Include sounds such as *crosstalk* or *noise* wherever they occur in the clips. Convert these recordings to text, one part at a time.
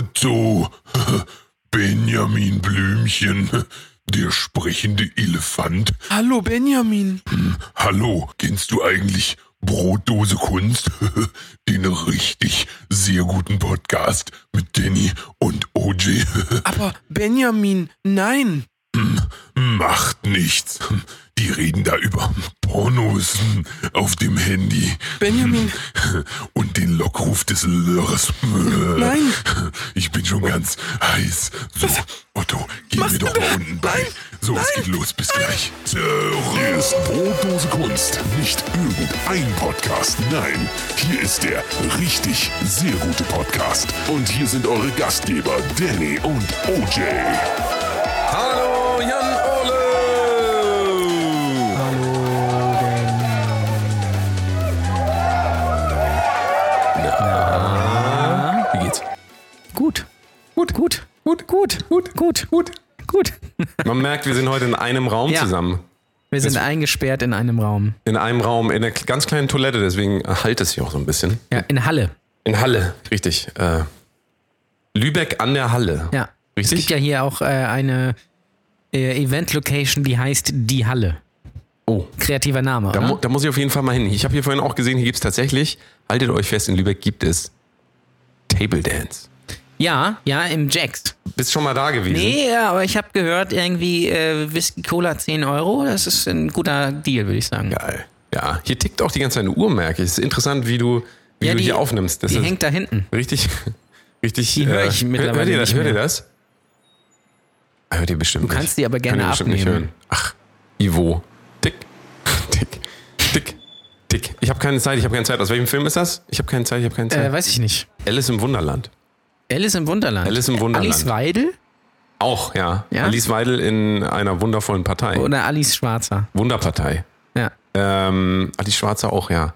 Otto, *laughs* Benjamin Blümchen, der sprechende Elefant. Hallo Benjamin. Hallo, kennst du eigentlich Brotdose Kunst? *laughs* Den richtig sehr guten Podcast mit Danny und OJ. *laughs* Aber Benjamin, nein. Macht nichts. Die reden da über Pornos auf dem Handy. Benjamin. Und den Lockruf des Lörres. Nein. Ich bin schon ganz heiß. So, Otto, geh mir doch mal unten bei. So, es geht los. Bis gleich. Hier ist Brotdose Kunst. Nicht irgendein Podcast. Nein, hier ist der richtig sehr gute Podcast. Und hier sind eure Gastgeber Danny und OJ. Hallo Jan Ole! Wie geht's? Gut. Gut, gut, gut, gut, gut, gut, gut, gut. Man merkt, wir sind heute in einem Raum Ja. zusammen. Wir sind eingesperrt in einem Raum. In einem Raum, in einer ganz kleinen Toilette, deswegen halt es hier auch so ein bisschen. Ja, in Halle. In Halle, richtig. Äh, Lübeck an der Halle. Ja. Es Richtig? gibt ja hier auch äh, eine äh, Event-Location, die heißt Die Halle. Oh. Kreativer Name, Da, mu da muss ich auf jeden Fall mal hin. Ich habe hier vorhin auch gesehen, hier gibt es tatsächlich, haltet euch fest, in Lübeck gibt es Table Dance. Ja, ja, im Jacks. Bist schon mal da gewesen? Nee, ja, aber ich habe gehört, irgendwie äh, Whisky Cola 10 Euro. Das ist ein guter Deal, würde ich sagen. Geil. Ja, hier tickt auch die ganze Zeit eine Uhr, merke ich. Es ist interessant, wie du, wie Ja, du die- hier aufnimmst. Das Die hängt da hinten. richtig, *laughs* richtig. Die höre ich äh, mittlerweile Hört ihr das? Hört ihr mehr. das? Hört ihr bestimmt Du kannst die aber gerne abnehmen. Nicht hören. Ach, Ivo. Tick, tick, *laughs* tick, tick. Ich habe keine Zeit, ich habe keine Zeit. Aus welchem Film ist das? Ich habe keine Zeit, ich habe keine Zeit. Äh, weiß ich nicht. Alice im Wunderland. Alice im Wunderland. Alice im Wunderland. Alice Weidel Auch, ja. Ja? Alice Weidel in einer wundervollen Partei. oder Alice Schwarzer? Wunderpartei. Ja. Ähm, Alice Schwarzer auch, ja.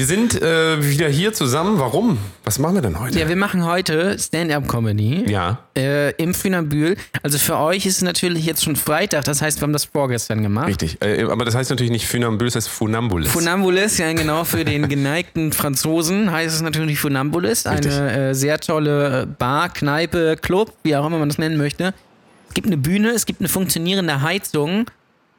Wir sind äh, wieder hier zusammen. Warum? Was machen wir denn heute? Ja, wir machen heute Stand-Up-Comedy Ja. äh, im Funambül. Also für euch ist es natürlich jetzt schon Freitag, das heißt, wir haben das vorgestern gemacht. Richtig. Äh, aber das heißt natürlich nicht Funambul, das heißt Funambulis. Funambulis, ja genau, für den *laughs* geneigten Franzosen heißt es natürlich Funambulis. Richtig. Eine äh, sehr tolle Bar, Kneipe, Club, wie auch immer man das nennen möchte. Es gibt eine Bühne, es gibt eine funktionierende Heizung,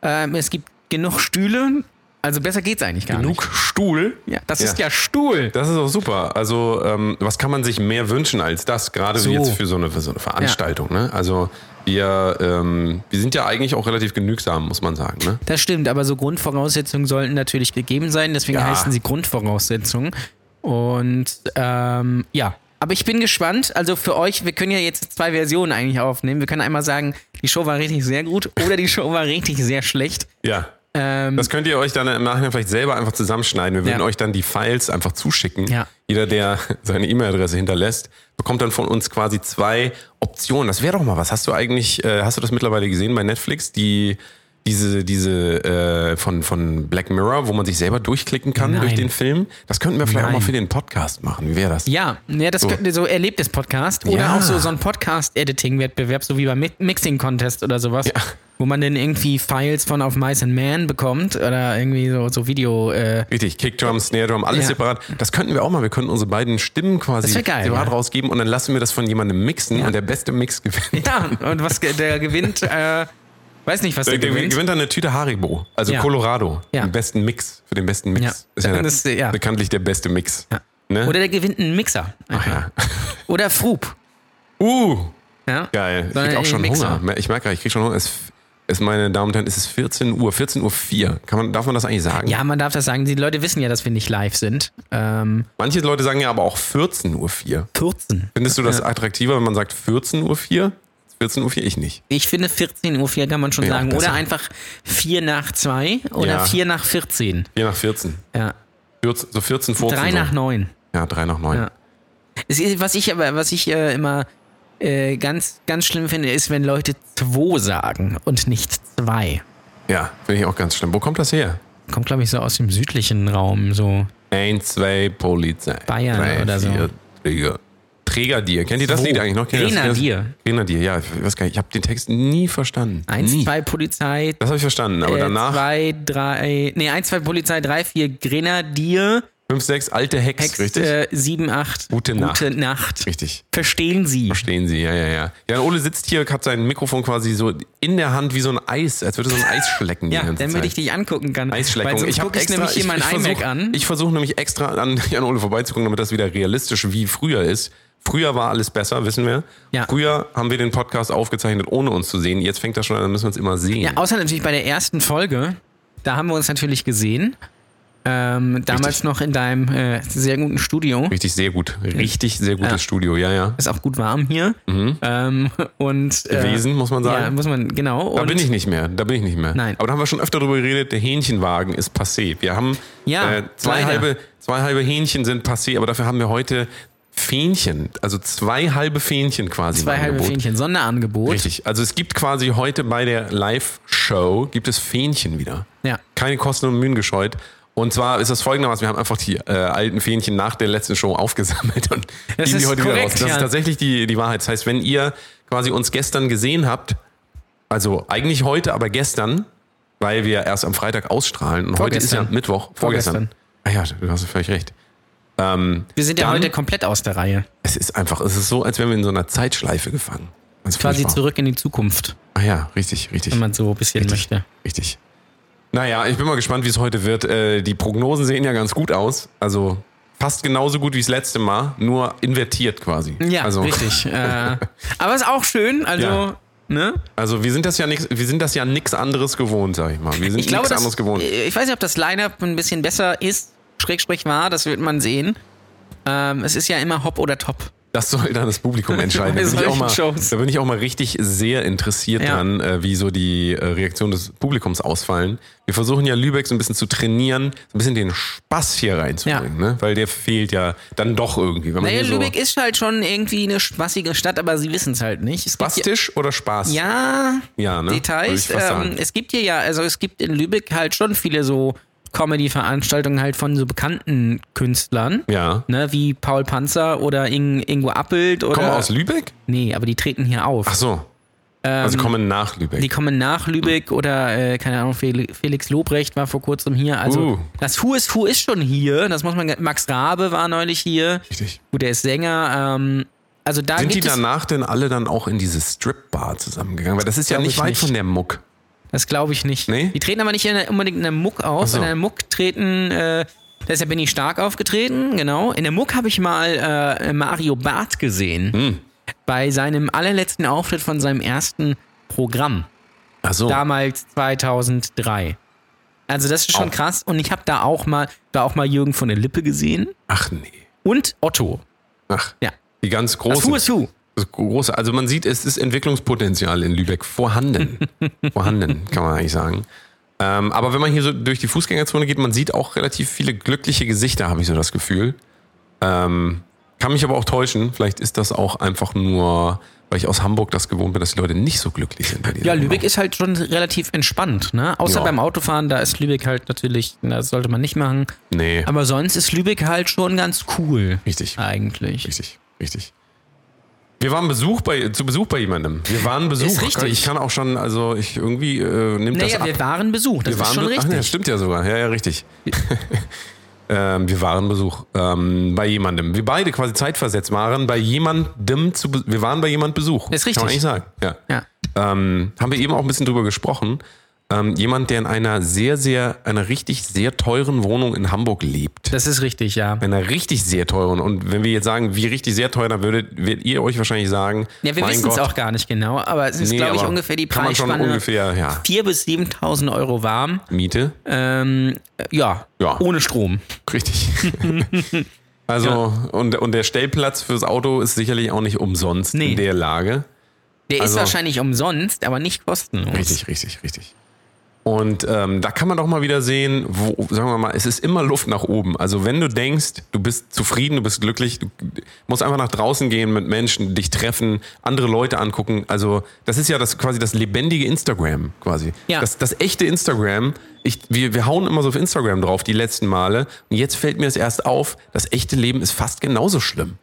ähm, es gibt genug Stühle. Also besser geht's eigentlich gar Genug Stuhl. nicht. Ja, das Ja. ist ja Stuhl. Das ist auch super. Also, ähm, was kann man sich mehr wünschen als das? Gerade So. jetzt für so eine, für so eine Veranstaltung. Ne? Also, wir, ähm, wir sind ja eigentlich auch relativ genügsam, muss man sagen. Ne? Das stimmt, aber so Grundvoraussetzungen sollten natürlich gegeben sein, deswegen Ja. heißen sie Grundvoraussetzungen. Und ähm, ja, aber ich bin gespannt. Also für euch, wir können ja jetzt zwei Versionen eigentlich aufnehmen. Wir können einmal sagen, die Show war richtig sehr gut oder die Show war richtig sehr schlecht. Ja. Ähm, Das könnt ihr euch dann im Nachhinein vielleicht selber einfach zusammenschneiden. Wir würden Ja. euch dann die Files einfach zuschicken. Ja. Jeder, der *laughs* seine E-Mail-Adresse hinterlässt, bekommt dann von uns quasi zwei Optionen. Das wäre doch mal was. Hast du eigentlich, äh, hast du das mittlerweile gesehen bei Netflix? Die, diese, diese äh, von, von Black Mirror, wo man sich selber durchklicken kann Nein. durch den Film. Das könnten wir vielleicht auch mal Nein. für den Podcast machen. Wie wäre das? ja, ja, das So. könnten wir so erlebtes Podcast oder Ja. auch so, so ein Podcast-Editing-Wettbewerb, so wie beim Mi- Mixing-Contest oder sowas, Ja. wo man dann irgendwie Files von Auf Mice and Man bekommt oder irgendwie so, so Video. Äh, Richtig, Kickdrum, Snare Drum, alles Ja. separat. Das könnten wir auch mal. Wir könnten unsere beiden Stimmen quasi geil, separat ja. rausgeben und dann lassen wir das von jemandem mixen und der beste Mix gewinnt. ja, und was der gewinnt, äh, weiß nicht, was der, Der, der gewinnt. gewinnt dann eine Tüte Haribo, also Ja. Colorado, Ja. den besten Mix, für den besten Mix. Ja. Ist ja, Das ist, ja. bekanntlich der beste Mix. Ne? Oder der gewinnt einen Mixer. Ach. Oder Frub. Uh, geil. Ich krieg auch schon Mixer. Hunger. Ich merke gerade, ich krieg schon Hunger. Es ist, meine Damen und Herren, es ist 14 Uhr, 14 Uhr 4. Kann man, darf man das eigentlich sagen? Ja, man darf das sagen. Die Leute wissen ja, dass wir nicht live sind. Ähm, Manche Leute sagen ja aber auch 14 Uhr 4. 14. Findest du das attraktiver, wenn man sagt 14 Uhr 4? 14 Uhr 4, ich nicht. Ich finde 14 Uhr 4 kann man schon Ja, sagen. besser. Oder einfach 4 nach 2 oder Ja. 4 nach 14. 4 nach 14. Ja. 14 so 14, 14. 3 so. nach 9. Ja, 3 nach 9. Ja. Ist, was ich aber, was ich äh, immer äh, ganz, ganz schlimm finde, ist, wenn Leute 2 sagen und nicht 2. Ja, finde ich auch ganz schlimm. Wo kommt das her? Kommt, glaube ich, so aus dem südlichen Raum. So. Ein, zwei, Polizei. Bayern drei, oder so. vier, Träger. Trägerdier. Kennt ihr das Wo? Lied eigentlich noch? Grenadier. Grenadier, ja. Ich weiß gar nicht. Ich habe den Text nie verstanden. 1, nie. 2 Polizei, Das habe ich verstanden, aber äh, danach. 2, 3, nee, 1, 2 Polizei, 3, 4 Grenadier, 5, 6, alte Hex, Hex richtig? äh, 7, 8. Gute Nacht. Gute Nacht. Richtig. Verstehen Sie. Verstehen Sie, ja, ja, ja. Ja, Ole sitzt hier, hat sein Mikrofon quasi so in der Hand wie so ein Eis, als würde so ein Eis schlecken Ja, damit ich dich angucken kann. Eisschleckung. Hab gucke ich nämlich hier mein iMac versuch, an. Ich versuche nämlich extra an *laughs* Jan Ole vorbeizugucken, damit das wieder realistisch wie früher ist. Früher war alles besser, wissen wir. Ja. Früher haben wir den Podcast aufgezeichnet, ohne uns zu sehen. Jetzt fängt das schon an, dann müssen wir uns immer sehen. Ja, außer natürlich bei der ersten Folge. Da haben wir uns natürlich gesehen. Ähm, damals Richtig. noch in deinem äh, sehr guten Studio. Richtig, sehr gut. Richtig, sehr gutes Ja. Studio, ja, ja. Ist auch gut warm hier. Ähm, und, äh, Mhm. Gewesen, muss man sagen. Ja, muss man, genau. Da bin ich nicht mehr. Da bin ich nicht mehr. Nein. Aber da haben wir schon öfter drüber geredet, der Hähnchenwagen ist passé. Wir haben Ja, äh, zwei, leider. halbe, zwei halbe Hähnchen sind passé, aber dafür haben wir heute Fähnchen. Also zwei halbe Fähnchen quasi. Zwei halbe. Fähnchen, Sonderangebot. Richtig. Also es gibt quasi heute bei der Live-Show gibt es Fähnchen wieder. Ja. Keine Kosten und Mühen gescheut. Und zwar ist das folgendermaßen, wir haben einfach die äh, alten Fähnchen nach der letzten Show aufgesammelt und Das geben die heute wieder korrekt, raus. Das ja. ist tatsächlich die, die Wahrheit. Das heißt, wenn ihr quasi uns gestern gesehen habt, also eigentlich heute, aber gestern, weil wir erst am Freitag ausstrahlen und heute ist ja Vorgestern. Mittwoch, vorgestern. Ah ja, du hast völlig recht. Ähm, Wir sind ja Dann- heute komplett aus der Reihe. es ist einfach, es ist so, als wären wir in so einer Zeitschleife gefangen. Das Quasi furchtbar. zurück in die Zukunft, Ah ja, richtig, richtig. wenn man so ein bisschen Richtig. möchte. Richtig. Naja, ich bin mal gespannt, wie es heute wird. Äh, die Prognosen sehen ja ganz gut aus. Also fast genauso gut wie das letzte Mal, nur invertiert quasi. Ja, also, *laughs* richtig. äh, aber ist auch schön, also, Ja. ne? Also wir sind das ja nix, wir sind das ja nichts anderes gewohnt, sag ich mal. Wir sind nichts anderes gewohnt. ich weiß nicht, ob das Line-Up ein bisschen besser ist, Schrägstrich war, das wird man sehen. Ähm, es ist ja immer Hop oder Top. Das soll dann das Publikum entscheiden. Da *laughs* bin, ich auch mal, da bin ich auch mal richtig sehr interessiert Ja. dran, äh, wie so die äh, Reaktionen des Publikums ausfallen. Wir versuchen ja Lübeck so ein bisschen zu trainieren, so ein bisschen den Spaß hier reinzubringen, ne? weil der fehlt ja dann doch irgendwie. Wenn Naja, so Lübeck ist halt schon irgendwie eine spaßige Stadt, aber sie wissen es halt nicht. Es ja, Spastisch oder Spaß? ja, Ja, ne? Details. Ähm, es gibt hier ja, also es gibt in Lübeck halt schon viele so Comedy-Veranstaltungen halt von so bekannten Künstlern. Ja. Ne, wie Paul Panzer oder Ing Ingo Appelt oder. Kommen aus Lübeck? Nee, aber die treten hier auf. Ach so. also kommen nach Lübeck. Ähm, Die kommen nach Lübeck oder, äh, keine Ahnung, Fel- Felix Lobrecht war vor kurzem hier. Also, Uh. das Who is Who ist schon hier. Das muss man, Max Rabe war neulich hier. Richtig. Gut, der ist Sänger. Ähm, also da Sind die danach denn alle dann auch in diese Strip-Bar zusammengegangen? Weil das ist ja nicht ich weit nicht. von der Muck. Das glaube ich nicht. Nee? Die treten aber nicht in, der- unbedingt in der Muck auf. So. In der Muck treten, äh, da ist ja Benny Stark aufgetreten, genau. In der Muck habe ich mal äh, Mario Barth gesehen. Hm. Bei seinem allerletzten Auftritt von seinem ersten Programm. Ach so. damals 2003. Also das ist schon Auch. krass. Und ich habe da auch mal, da auch mal Jürgen von der Lippe gesehen Ach nee. und Otto. Ach. Ja. Die ganz Das großen. Who is Who. Das große, also man sieht, es ist Entwicklungspotenzial in Lübeck vorhanden. *laughs* vorhanden, kann man eigentlich sagen. Ähm, aber wenn man hier so durch die Fußgängerzone geht, man sieht auch relativ viele glückliche Gesichter, habe ich so das Gefühl. Ähm, kann mich aber auch täuschen. Vielleicht ist das auch einfach nur, weil ich aus Hamburg das gewohnt bin, dass die Leute nicht so glücklich sind. Bei Ja, Lübeck ist halt schon relativ entspannt, ne? Außer Ja. beim Autofahren, da ist Lübeck halt natürlich, das sollte man nicht machen. Nee, Aber sonst ist Lübeck halt schon ganz cool. richtig. Eigentlich. Richtig, richtig. Wir waren Besuch bei, zu Besuch bei jemandem. Wir waren Besuch. Ist richtig. Ich kann auch schon, also ich irgendwie äh, nimmt das Naja, ab. wir waren Besuch, das Wir ist waren schon Ach, richtig. nee, das stimmt ja sogar. Ja, ja, richtig. *laughs* ähm, wir waren Besuch ähm, bei jemandem. Wir beide quasi zeitversetzt waren bei jemandem zu Wir waren bei jemand Besuch. Ist richtig. Kann man eigentlich sagen. Ja. Ja. Ähm, haben wir eben auch ein bisschen drüber gesprochen. Ähm, jemand, der in einer sehr, sehr, einer richtig sehr teuren Wohnung in Hamburg lebt. Das ist richtig, ja. Einer richtig sehr teuren. Und wenn wir jetzt sagen, wie richtig sehr teuer, dann würdet, werdet ihr euch wahrscheinlich sagen, Ja, wir wissen es auch gar nicht genau, aber es ist, Nee, glaube ich, ungefähr die Preisspanne. ungefähr, ja. 4.000 bis 7.000 Euro warm. Miete. Ähm, ja, Ja. ohne Strom. Richtig. *laughs* also, und, und der Stellplatz fürs Auto ist sicherlich auch nicht umsonst Nee. in der Lage. Der Also- ist wahrscheinlich umsonst, aber nicht kostenlos. Richtig, richtig, richtig. Und ähm, da kann man doch mal wieder sehen, wo, sagen wir mal, es ist immer Luft nach oben. Also wenn du denkst, du bist zufrieden, du bist glücklich, du musst einfach nach draußen gehen mit Menschen, dich treffen, andere Leute angucken. Also das ist ja das quasi das lebendige Instagram quasi. Ja. Das, das echte Instagram. Ich, wir, wir hauen immer so auf Instagram drauf die letzten Male. Und jetzt fällt mir es erst auf, das echte Leben ist fast genauso schlimm.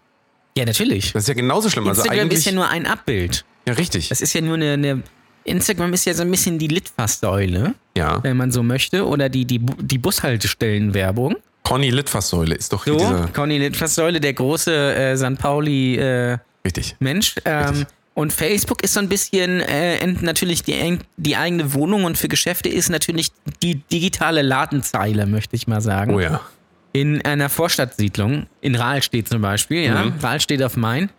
Ja, natürlich. Das ist ja genauso schlimm. Also Instagram eigentlich, ist ja nur ein Abbild. ja, richtig. Das ist ja nur eine, eine Instagram ist ja so ein bisschen die Litfaßsäule, Ja, wenn man so möchte, oder die, die, die Bushaltestellenwerbung. Conny Litfaßsäule ist doch hier So, dieser. Conny Litfaßsäule, der große äh, St. Pauli äh, Richtig. Mensch. Ähm, und Facebook ist so ein bisschen äh, natürlich die, die eigene Wohnung und für Geschäfte ist natürlich die digitale Ladenzeile, möchte ich mal sagen. Oh ja. In einer Vorstadtsiedlung, in Rahlstedt zum Beispiel, ja. Mhm. Rahlstedt auf Main.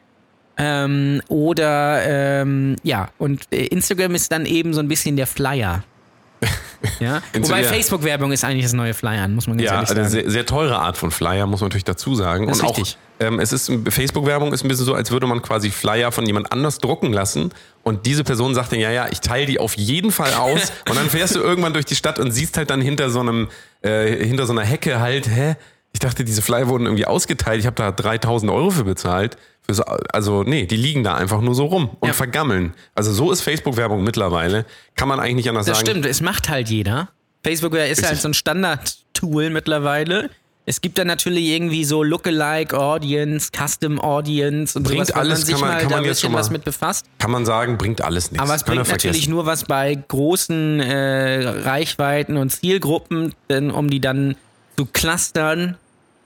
Ähm, oder ähm, ja, und äh, Instagram ist dann eben so ein bisschen der Flyer. *laughs* ja. Wobei ja. Facebook-Werbung ist eigentlich das neue Flyern, muss man ganz Ja, ehrlich eine sagen. sehr, sehr teure Art von Flyer, muss man natürlich dazu sagen. Das ist und auch, richtig. ähm, es ist Facebook-Werbung ist ein bisschen so, als würde man quasi Flyer von jemand anders drucken lassen und diese Person sagt dann, ja, ja, ich teile die auf jeden Fall aus *laughs* und dann fährst du irgendwann durch die Stadt und siehst halt dann hinter so einem, äh, hinter so einer Hecke halt, hä? Ich dachte, diese Flyer wurden irgendwie ausgeteilt. Ich habe da 3000 Euro für bezahlt. Also, nee, die liegen da einfach nur so rum und Ja. vergammeln. Also, so ist Facebook-Werbung mittlerweile. Kann man eigentlich nicht anders Das sagen. stimmt, es macht halt jeder. Facebook ist Richtig. halt so ein Standard-Tool mittlerweile. Es gibt dann natürlich irgendwie so Lookalike Audience, Custom Audience und Bringt sowas, alles, man sich kann man- mal kann da man ein jetzt bisschen schon mal- was mit befasst. Kann man sagen, bringt alles nichts. Aber es Kann bringt natürlich nur was bei großen äh, Reichweiten und Zielgruppen, denn, um die dann zu clustern.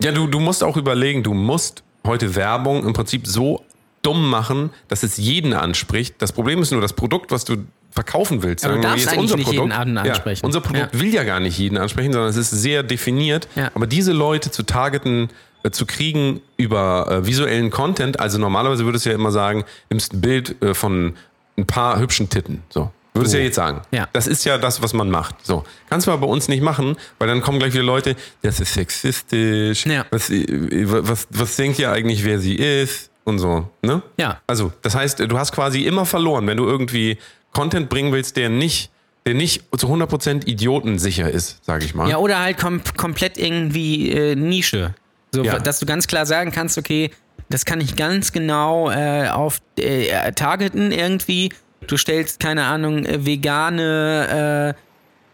Ja, du, du musst auch überlegen, du musst heute Werbung im Prinzip so dumm machen, dass es jeden anspricht. Das Problem ist nur das Produkt, was du verkaufen willst. Du Sagen darfst jetzt unser Produkt. Ja, unser Produkt Ja. will ja gar nicht jeden ansprechen, sondern es ist sehr definiert. Ja. Aber diese Leute zu targeten, äh, zu kriegen über äh, visuellen Content, also normalerweise würdest du ja immer sagen, nimmst ein Bild äh, von ein paar hübschen Titten. So. Würdest du ja jetzt sagen. Ja. Das ist ja das, was man macht. So. Kannst du aber bei uns nicht machen, weil dann kommen gleich wieder Leute, das ist sexistisch. Ja. Was, äh, was, was denkt ihr eigentlich, wer sie ist? Und so, ne? Ja. Also, das heißt, du hast quasi immer verloren, wenn du irgendwie Content bringen willst, der nicht, der nicht zu 100% idiotensicher ist, sage ich mal. Ja, oder halt kom komplett irgendwie äh, Nische. So, Ja. dass du ganz klar sagen kannst, okay, das kann ich ganz genau äh, auf äh, targeten irgendwie. Du stellst, keine Ahnung, äh, vegane, äh,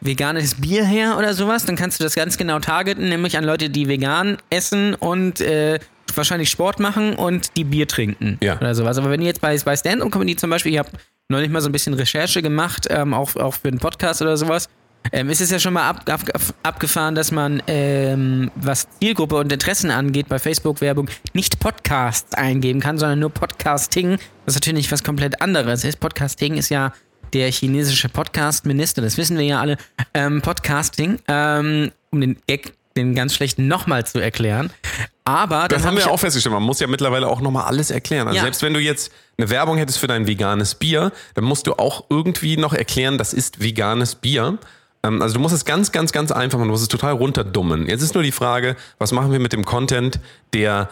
veganes Bier her oder sowas, dann kannst du das ganz genau targeten, nämlich an Leute, die vegan essen und äh, wahrscheinlich Sport machen und die Bier trinken Ja. oder sowas. Aber wenn ihr jetzt bei, bei Stand-Up-Comedy zum Beispiel, ich habe neulich mal so ein bisschen Recherche gemacht, ähm, auch, auch für einen Podcast oder sowas, ähm, ist es ja schon mal ab, ab, abgefahren, dass man, ähm, was Zielgruppe und Interessen angeht, bei Facebook-Werbung nicht Podcasts eingeben kann, sondern nur Podcasting, was natürlich was komplett anderes ist. Podcasting ist ja der chinesische Podcast-Minister, das wissen wir ja alle. Ähm, Podcasting, ähm, um den Gag, den ganz schlechten nochmal zu erklären. Aber Das haben hab wir ich auch festgestellt. Man muss ja mittlerweile auch nochmal alles erklären. Also Ja. selbst wenn du jetzt eine Werbung hättest für dein veganes Bier, dann musst du auch irgendwie noch erklären, das ist veganes Bier. Ähm, Also du musst es ganz, ganz, ganz einfach machen. Du musst es total runterdummen. Jetzt ist nur die Frage, was machen wir mit dem Content, der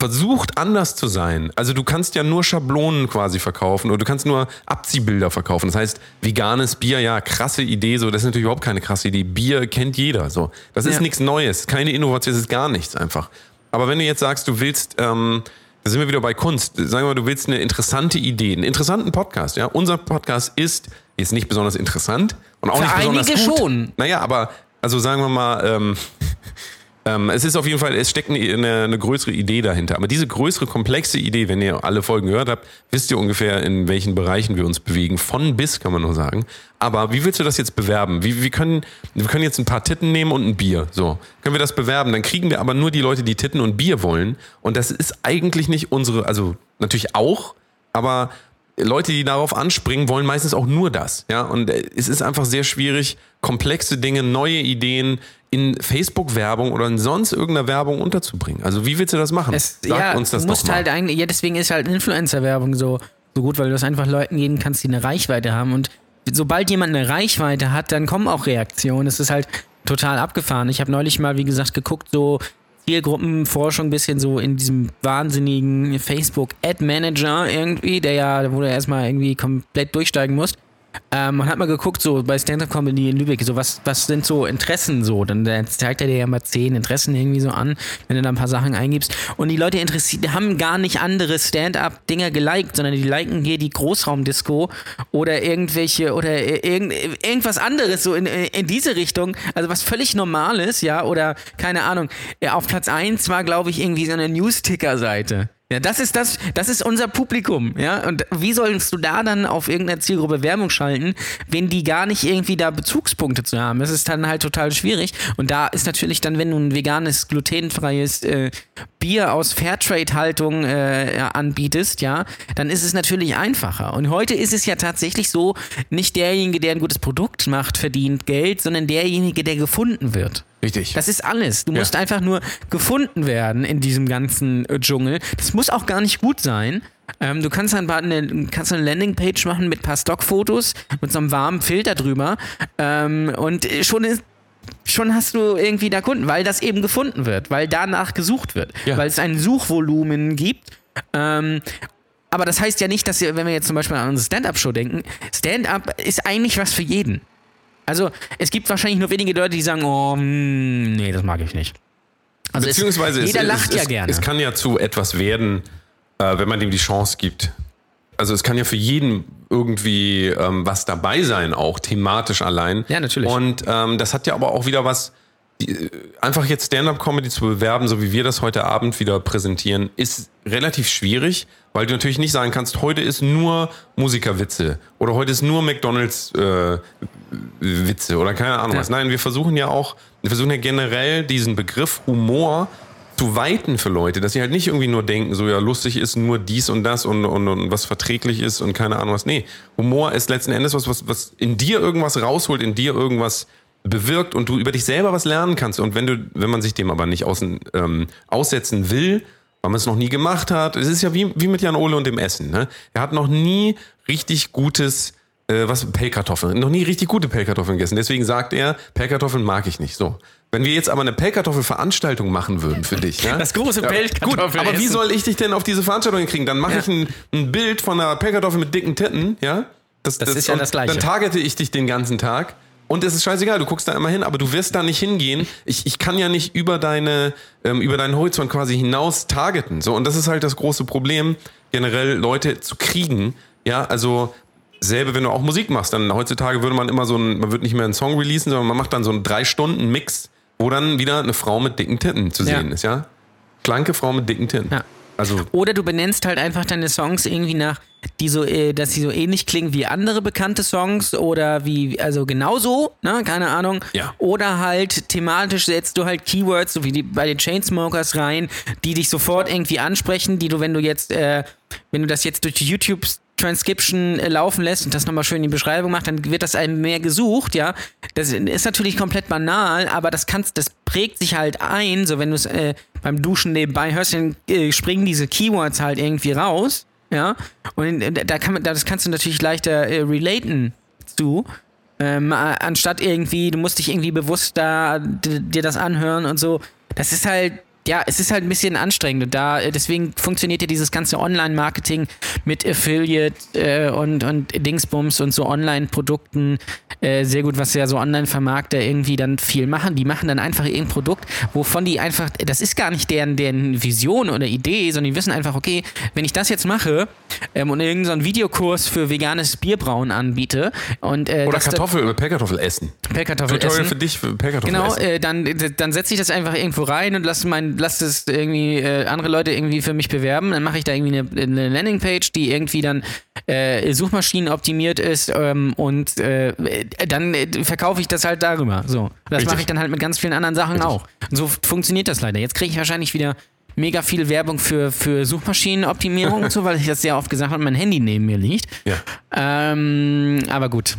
versucht anders zu sein. Also du kannst ja nur Schablonen quasi verkaufen oder du kannst nur Abziehbilder verkaufen. Das heißt, veganes Bier, ja, krasse Idee, so, das ist natürlich überhaupt keine krasse Idee. Bier kennt jeder, so. Das ist Ja. nichts Neues, keine Innovation, das ist gar nichts einfach. Aber wenn du jetzt sagst, du willst, ähm, da sind wir wieder bei Kunst, sagen wir mal, du willst eine interessante Idee, einen interessanten Podcast, ja. Unser Podcast ist jetzt nicht besonders interessant und auch Für nicht besonders einige gut. schon. Naja, aber, also sagen wir mal, ähm, *laughs* ähm, es ist auf jeden Fall, es steckt eine, eine, eine größere Idee dahinter. Aber diese größere, komplexe Idee, wenn ihr alle Folgen gehört habt, wisst ihr ungefähr, in welchen Bereichen wir uns bewegen. Von bis, kann man nur sagen. Aber wie willst du das jetzt bewerben? Wie, wir, können, wir können jetzt ein paar Titten nehmen und ein Bier. So. Können wir das bewerben? Dann kriegen wir aber nur die Leute, die Titten und Bier wollen. Und das ist eigentlich nicht unsere, also natürlich auch, aber Leute, die darauf anspringen, wollen meistens auch nur das. Ja, und äh, es ist einfach sehr schwierig, komplexe Dinge, neue Ideen in Facebook-Werbung oder in sonst irgendeiner Werbung unterzubringen. Also wie willst du das machen? Es, Sag ja, uns das du doch musst mal. halt eigentlich, ja, deswegen ist halt Influencer-Werbung so, so gut, weil du das einfach Leuten geben kannst, die eine Reichweite haben. Und sobald jemand eine Reichweite hat, dann kommen auch Reaktionen. Es ist halt total abgefahren. Ich habe neulich mal, wie gesagt, geguckt, so Zielgruppenforschung, bisschen so in diesem wahnsinnigen Facebook-Ad-Manager irgendwie, der ja, wo du erstmal irgendwie komplett durchsteigen musst. Ähm, man hat mal geguckt, so bei Stand-Up Comedy in Lübeck, so was, was sind so Interessen so? Dann zeigt er dir ja mal zehn Interessen irgendwie so an, wenn du da ein paar Sachen eingibst. Und die Leute interessiert, haben gar nicht andere Stand-Up-Dinger geliked, sondern die liken hier die Großraumdisco oder irgendwelche oder irgend, irgendwas anderes so in, in diese Richtung. Also was völlig Normales, ja, oder keine Ahnung. Auf Platz eins war, glaube ich, irgendwie so eine News-Ticker-Seite. Ja, das ist das, das ist unser Publikum, ja. Und wie sollst du da dann auf irgendeiner Zielgruppe Werbung schalten, wenn die gar nicht irgendwie da Bezugspunkte zu haben? Das ist dann halt total schwierig. Und da ist natürlich dann, wenn du ein veganes, glutenfreies äh, Bier aus Fairtrade-Haltung äh, anbietest, ja, dann ist es natürlich einfacher. Und heute ist es ja tatsächlich so, nicht derjenige, der ein gutes Produkt macht, verdient Geld, sondern derjenige, der gefunden wird. Richtig. Das ist alles. Du Ja. musst einfach nur gefunden werden in diesem ganzen äh, Dschungel. Das muss auch gar nicht gut sein. Ähm, du kannst ein paar eine, kannst eine Landingpage machen mit ein paar Stockfotos, mit so einem warmen Filter drüber. Ähm, und äh, schon ist Schon hast du irgendwie da Kunden, weil das eben gefunden wird, weil danach gesucht wird, Ja. weil es ein Suchvolumen gibt. Ähm, aber das heißt ja nicht, dass wir, wenn wir jetzt zum Beispiel an unsere Stand-Up-Show denken, Stand-Up ist eigentlich was für jeden. Also es gibt wahrscheinlich nur wenige Leute, die sagen, oh, hm, nee, das mag ich nicht. Also es- Beziehungsweise jeder es, lacht es, ja es, gerne. Es kann ja zu etwas werden, äh, wenn man dem die Chance gibt. Also es kann ja für jeden irgendwie ähm, was dabei sein, auch thematisch allein. Ja, natürlich. Und ähm, das hat ja aber auch wieder was. Äh, einfach jetzt Stand-up-Comedy zu bewerben, so wie wir das heute Abend wieder präsentieren, ist relativ schwierig, weil du natürlich nicht sagen kannst, heute ist nur Musikerwitze oder heute ist nur McDonalds äh, Witze oder keine Ahnung Ja. was. Nein, wir versuchen ja auch, wir versuchen ja generell diesen Begriff Humor zu weiten für Leute, dass sie halt nicht irgendwie nur denken, so ja, lustig ist nur dies und das und, und, und was verträglich ist und keine Ahnung was. Nee, Humor ist letzten Endes was, was, was in dir irgendwas rausholt, in dir irgendwas bewirkt und du über dich selber was lernen kannst. Und wenn du, wenn man sich dem aber nicht außen, ähm, aussetzen will, weil man es noch nie gemacht hat, es ist ja wie, wie mit Jan Ole und dem Essen. Ne? Er hat noch nie richtig gutes äh, was Pellkartoffeln, noch nie richtig gute Pellkartoffeln gegessen. Deswegen sagt er, Pellkartoffeln mag ich nicht. So. Wenn wir jetzt aber eine Pellkartoffelveranstaltung machen würden für dich, ja? *laughs* Das große Gut, Pellkartoffelessen. aber wie soll ich dich denn auf diese Veranstaltung kriegen? Dann mache Ja. ich ein, ein Bild von einer Pellkartoffel mit dicken Titten, ja? Das ist ja das Gleiche. Dann targete ich dich den ganzen Tag. Und es ist scheißegal, du guckst da immer hin, aber du wirst da nicht hingehen. Ich, ich kann ja nicht über deine, ähm, über deinen Horizont quasi hinaus targeten. So, und das ist halt das große Problem, generell Leute zu kriegen. Ja, also selbe, wenn du auch Musik machst, dann heutzutage würde man immer so ein, man würde nicht mehr einen Song releasen, sondern man macht dann so einen drei Stunden Mix, wo dann wieder eine Frau mit dicken Titten zu Ja. sehen ist, ja? Schlanke Frau mit dicken Titten. Ja. Also Oder du benennst halt einfach deine Songs irgendwie nach, die so, äh, dass sie so ähnlich klingen wie andere bekannte Songs oder wie, also genauso, ne, keine Ahnung. Ja. Oder halt thematisch setzt du halt Keywords, so wie die, bei den Chainsmokers rein, die dich sofort irgendwie ansprechen, die du, wenn du jetzt, äh, wenn du das jetzt durch die YouTube Transcription äh, laufen lässt und das nochmal schön in die Beschreibung macht, dann wird das einem mehr gesucht, ja. Das ist natürlich komplett banal, aber das kannst, das prägt sich halt ein, so wenn du es äh, beim Duschen nebenbei hörst, dann äh, springen diese Keywords halt irgendwie raus, ja. Und äh, da kann man, das kannst du natürlich leichter äh, relaten zu. Ähm, anstatt irgendwie, du musst dich irgendwie bewusst da dir das anhören und so. Das ist halt, ja, es ist halt ein bisschen anstrengend. Und da, äh, deswegen funktioniert ja dieses ganze Online-Marketing mit Affiliate äh, und, und Dingsbums und so Online-Produkten äh, sehr gut, was ja so Online-Vermarkter irgendwie dann viel machen. Die machen dann einfach irgendein Produkt, wovon die einfach, das ist gar nicht deren, deren Vision oder Idee, sondern die wissen einfach, okay, wenn ich das jetzt mache ähm, und irgendeinen so Videokurs für veganes Bierbrauen anbiete und äh, oder Kartoffel, Pellkartoffel essen. Pellkartoffel Tutorial essen. für dich für Pellkartoffel Genau, essen. äh, dann, dann setze ich das einfach irgendwo rein und lasse mein, lass das irgendwie äh, andere Leute irgendwie für mich bewerben. Dann mache ich da irgendwie eine, eine Landingpage, die irgendwie dann äh, Suchmaschinen optimiert ist ähm, und äh, dann äh, verkaufe ich das halt darüber. So, das Richtig. mache ich dann halt mit ganz vielen anderen Sachen auch. Und so funktioniert das leider. Jetzt kriege ich wahrscheinlich wieder mega viel Werbung für, für Suchmaschinenoptimierung und so, weil ich das sehr oft gesagt habe mein Handy neben mir liegt. Ja. Ähm, aber gut,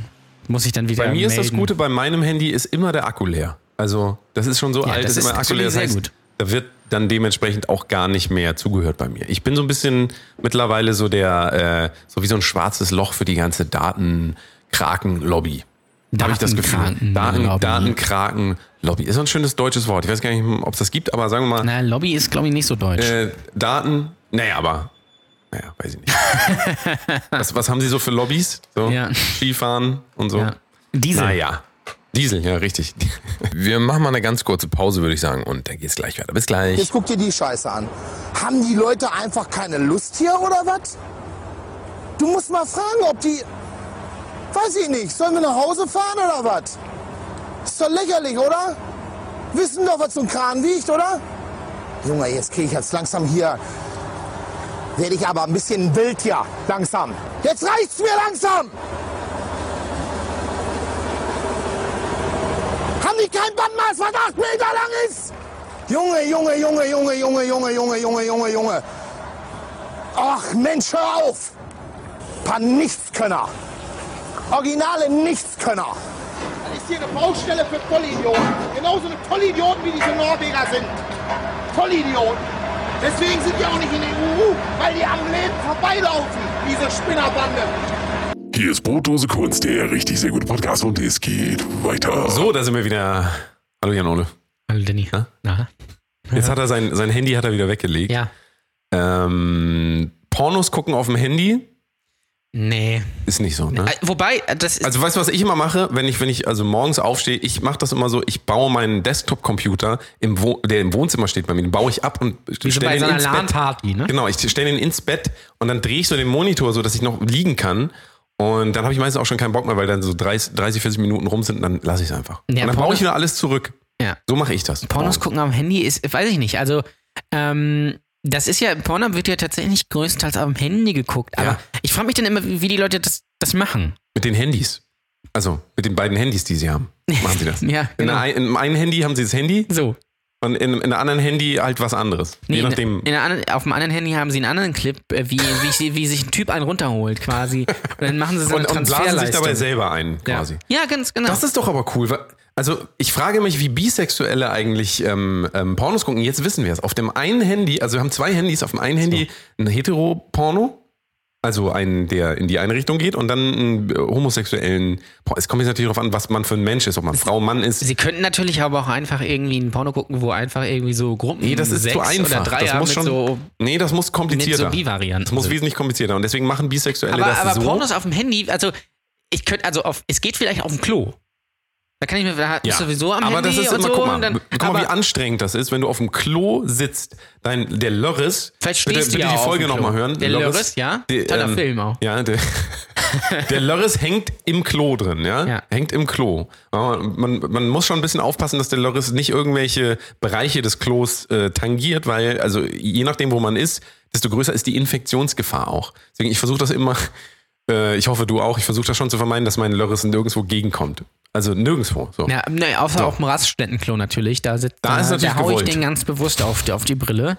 muss ich dann wieder Bei mir ist das melden. Gute, bei meinem Handy ist immer der Akku leer. Also, das ist schon so Ja, alt, das dass ist immer Akku leer sehr heißt, gut. Da wird dann dementsprechend auch gar nicht mehr zugehört bei mir. Ich bin so ein bisschen mittlerweile so der, äh, so wie so ein schwarzes Loch für die ganze Datenkraken-Lobby. Habe ich das Gefühl. Daten, Datenkraken-Lobby. Datenkraken-Lobby. Ist so ein schönes deutsches Wort. Ich weiß gar nicht, ob es das gibt, aber sagen wir mal, Na, Lobby ist, glaube ich, nicht so deutsch. äh, Daten, naja, aber, naja, weiß ich nicht. *laughs* was, was haben Sie so für Lobbys? So, Ja. Skifahren und so? ja. Diesel. Naja. Diesel, ja, richtig. *laughs* Wir machen mal eine ganz kurze Pause, würde ich sagen, und dann geht's gleich weiter. Bis gleich. Jetzt guck dir die Scheiße an. Haben die Leute einfach keine Lust hier oder was? Du musst mal fragen, ob die. Weiß ich nicht. Sollen wir nach Hause fahren oder was? Ist doch lächerlich, oder? Wissen doch, was so ein Kran wiegt, oder? Junge, jetzt krieg ich jetzt langsam hier. werde ich aber ein bisschen wild hier, langsam. Jetzt reicht's mir langsam! Haben die kein Bandmaß, was acht Meter lang ist? Junge, Junge, Junge, Junge, Junge, Junge, Junge, Junge, Junge, Junge. Ach Mensch, hör auf! Paar Nichtskönner. Originale Nichtskönner. Das ist hier eine Baustelle für Vollidioten. Genauso eine Vollidioten wie diese Norweger sind. Vollidioten. Deswegen sind die auch nicht in der EU, weil die am Leben vorbeilaufen, diese Spinnerbande. Hier ist Brotdose Kunst, der richtig sehr gute Podcast und es geht weiter. So, da sind wir wieder. Hallo Jan Ole. Hallo Danny. Ja? Na? Jetzt hat er sein, sein Handy hat er wieder weggelegt. Ja. Ähm, Pornos gucken auf dem Handy Nee. ist nicht so, ne? Äh, Wobei, das ist. Also weißt du, was ich immer mache, wenn ich, wenn ich also morgens aufstehe, ich mache das immer so, ich baue meinen Desktop-Computer, im Wo der im Wohnzimmer steht bei mir, den baue ich ab und stelle so ihn ins Bett. Ne? Genau, ich stelle ihn ins Bett und dann drehe ich so den Monitor so, dass ich noch liegen kann. Und dann habe ich meistens auch schon keinen Bock mehr, weil dann so 30, 30 40 Minuten rum sind und dann lasse ich es einfach. Ja, und dann baue ich wieder alles zurück. Ja. So mache ich das. Pornos gucken am Handy ist, weiß ich nicht. Also, ähm, das ist ja, Porno wird ja tatsächlich größtenteils dem Handy geguckt. Aber Ja. ich frage mich dann immer, wie die Leute das, das machen. Mit den Handys. Also mit den beiden Handys, die sie haben. Machen sie das. *laughs* Ja, genau. in einem Handy haben sie das Handy So. Und in, in der anderen Handy halt was anderes. Nee, Je in- nachdem. in der anderen, auf dem anderen Handy haben sie einen anderen Clip, äh, wie, wie, wie sich ein Typ einen runterholt quasi. Und dann machen sie so eine und, und blasen sich dabei selber ein, quasi. Ja. ja, ganz genau. Das ist doch aber cool. Also ich frage mich, wie Bisexuelle eigentlich ähm, ähm, Pornos gucken. Jetzt wissen wir es. Auf dem einen Handy, also wir haben zwei Handys, auf dem einen Handy ein Hetero-Porno, also einen, der in die eine Richtung geht und dann einen äh, homosexuellen. Porno. Es kommt jetzt natürlich darauf an, was man für ein Mensch ist, ob man Frau, Mann ist. Sie könnten natürlich aber auch einfach irgendwie ein Porno gucken, wo einfach irgendwie so Gruppen Nee, das ist sechs zu einfach. oder drei das muss mit schon, so nee, das muss mit komplizierter. so Bi-Varianten. das muss wesentlich komplizierter. Und deswegen machen Bisexuelle aber, das aber so. Pornos auf dem Handy, also ich könnte, also auf, es geht vielleicht auf dem Klo. Da kann ich mir, da ist sowieso am aber Handy das ist immer, so. guck mal, dann, guck mal, wie anstrengend das ist, wenn du auf dem Klo sitzt, dein, der Lörres, Vielleicht bitte, bitte ja die Folge nochmal hören. Der Lörres, ja? Toller Film auch. Ja, der, *laughs* der Lörres hängt im Klo drin, ja? Ja. Hängt im Klo. Man, man, muss schon ein bisschen aufpassen, dass der Lörres nicht irgendwelche Bereiche des Klos äh, tangiert, weil, also je nachdem, wo man ist, desto größer ist die Infektionsgefahr auch. Deswegen, ich versuche das immer, äh, ich hoffe du auch, ich versuche das schon zu vermeiden, dass mein Lörres nirgendwo gegenkommt. Also nirgendwo. So. ja, ne, außer So. auf dem Raststättenklo natürlich. Da, sitzt, Da ist natürlich da hau ich gewollt. den ganz bewusst auf die, auf die Brille.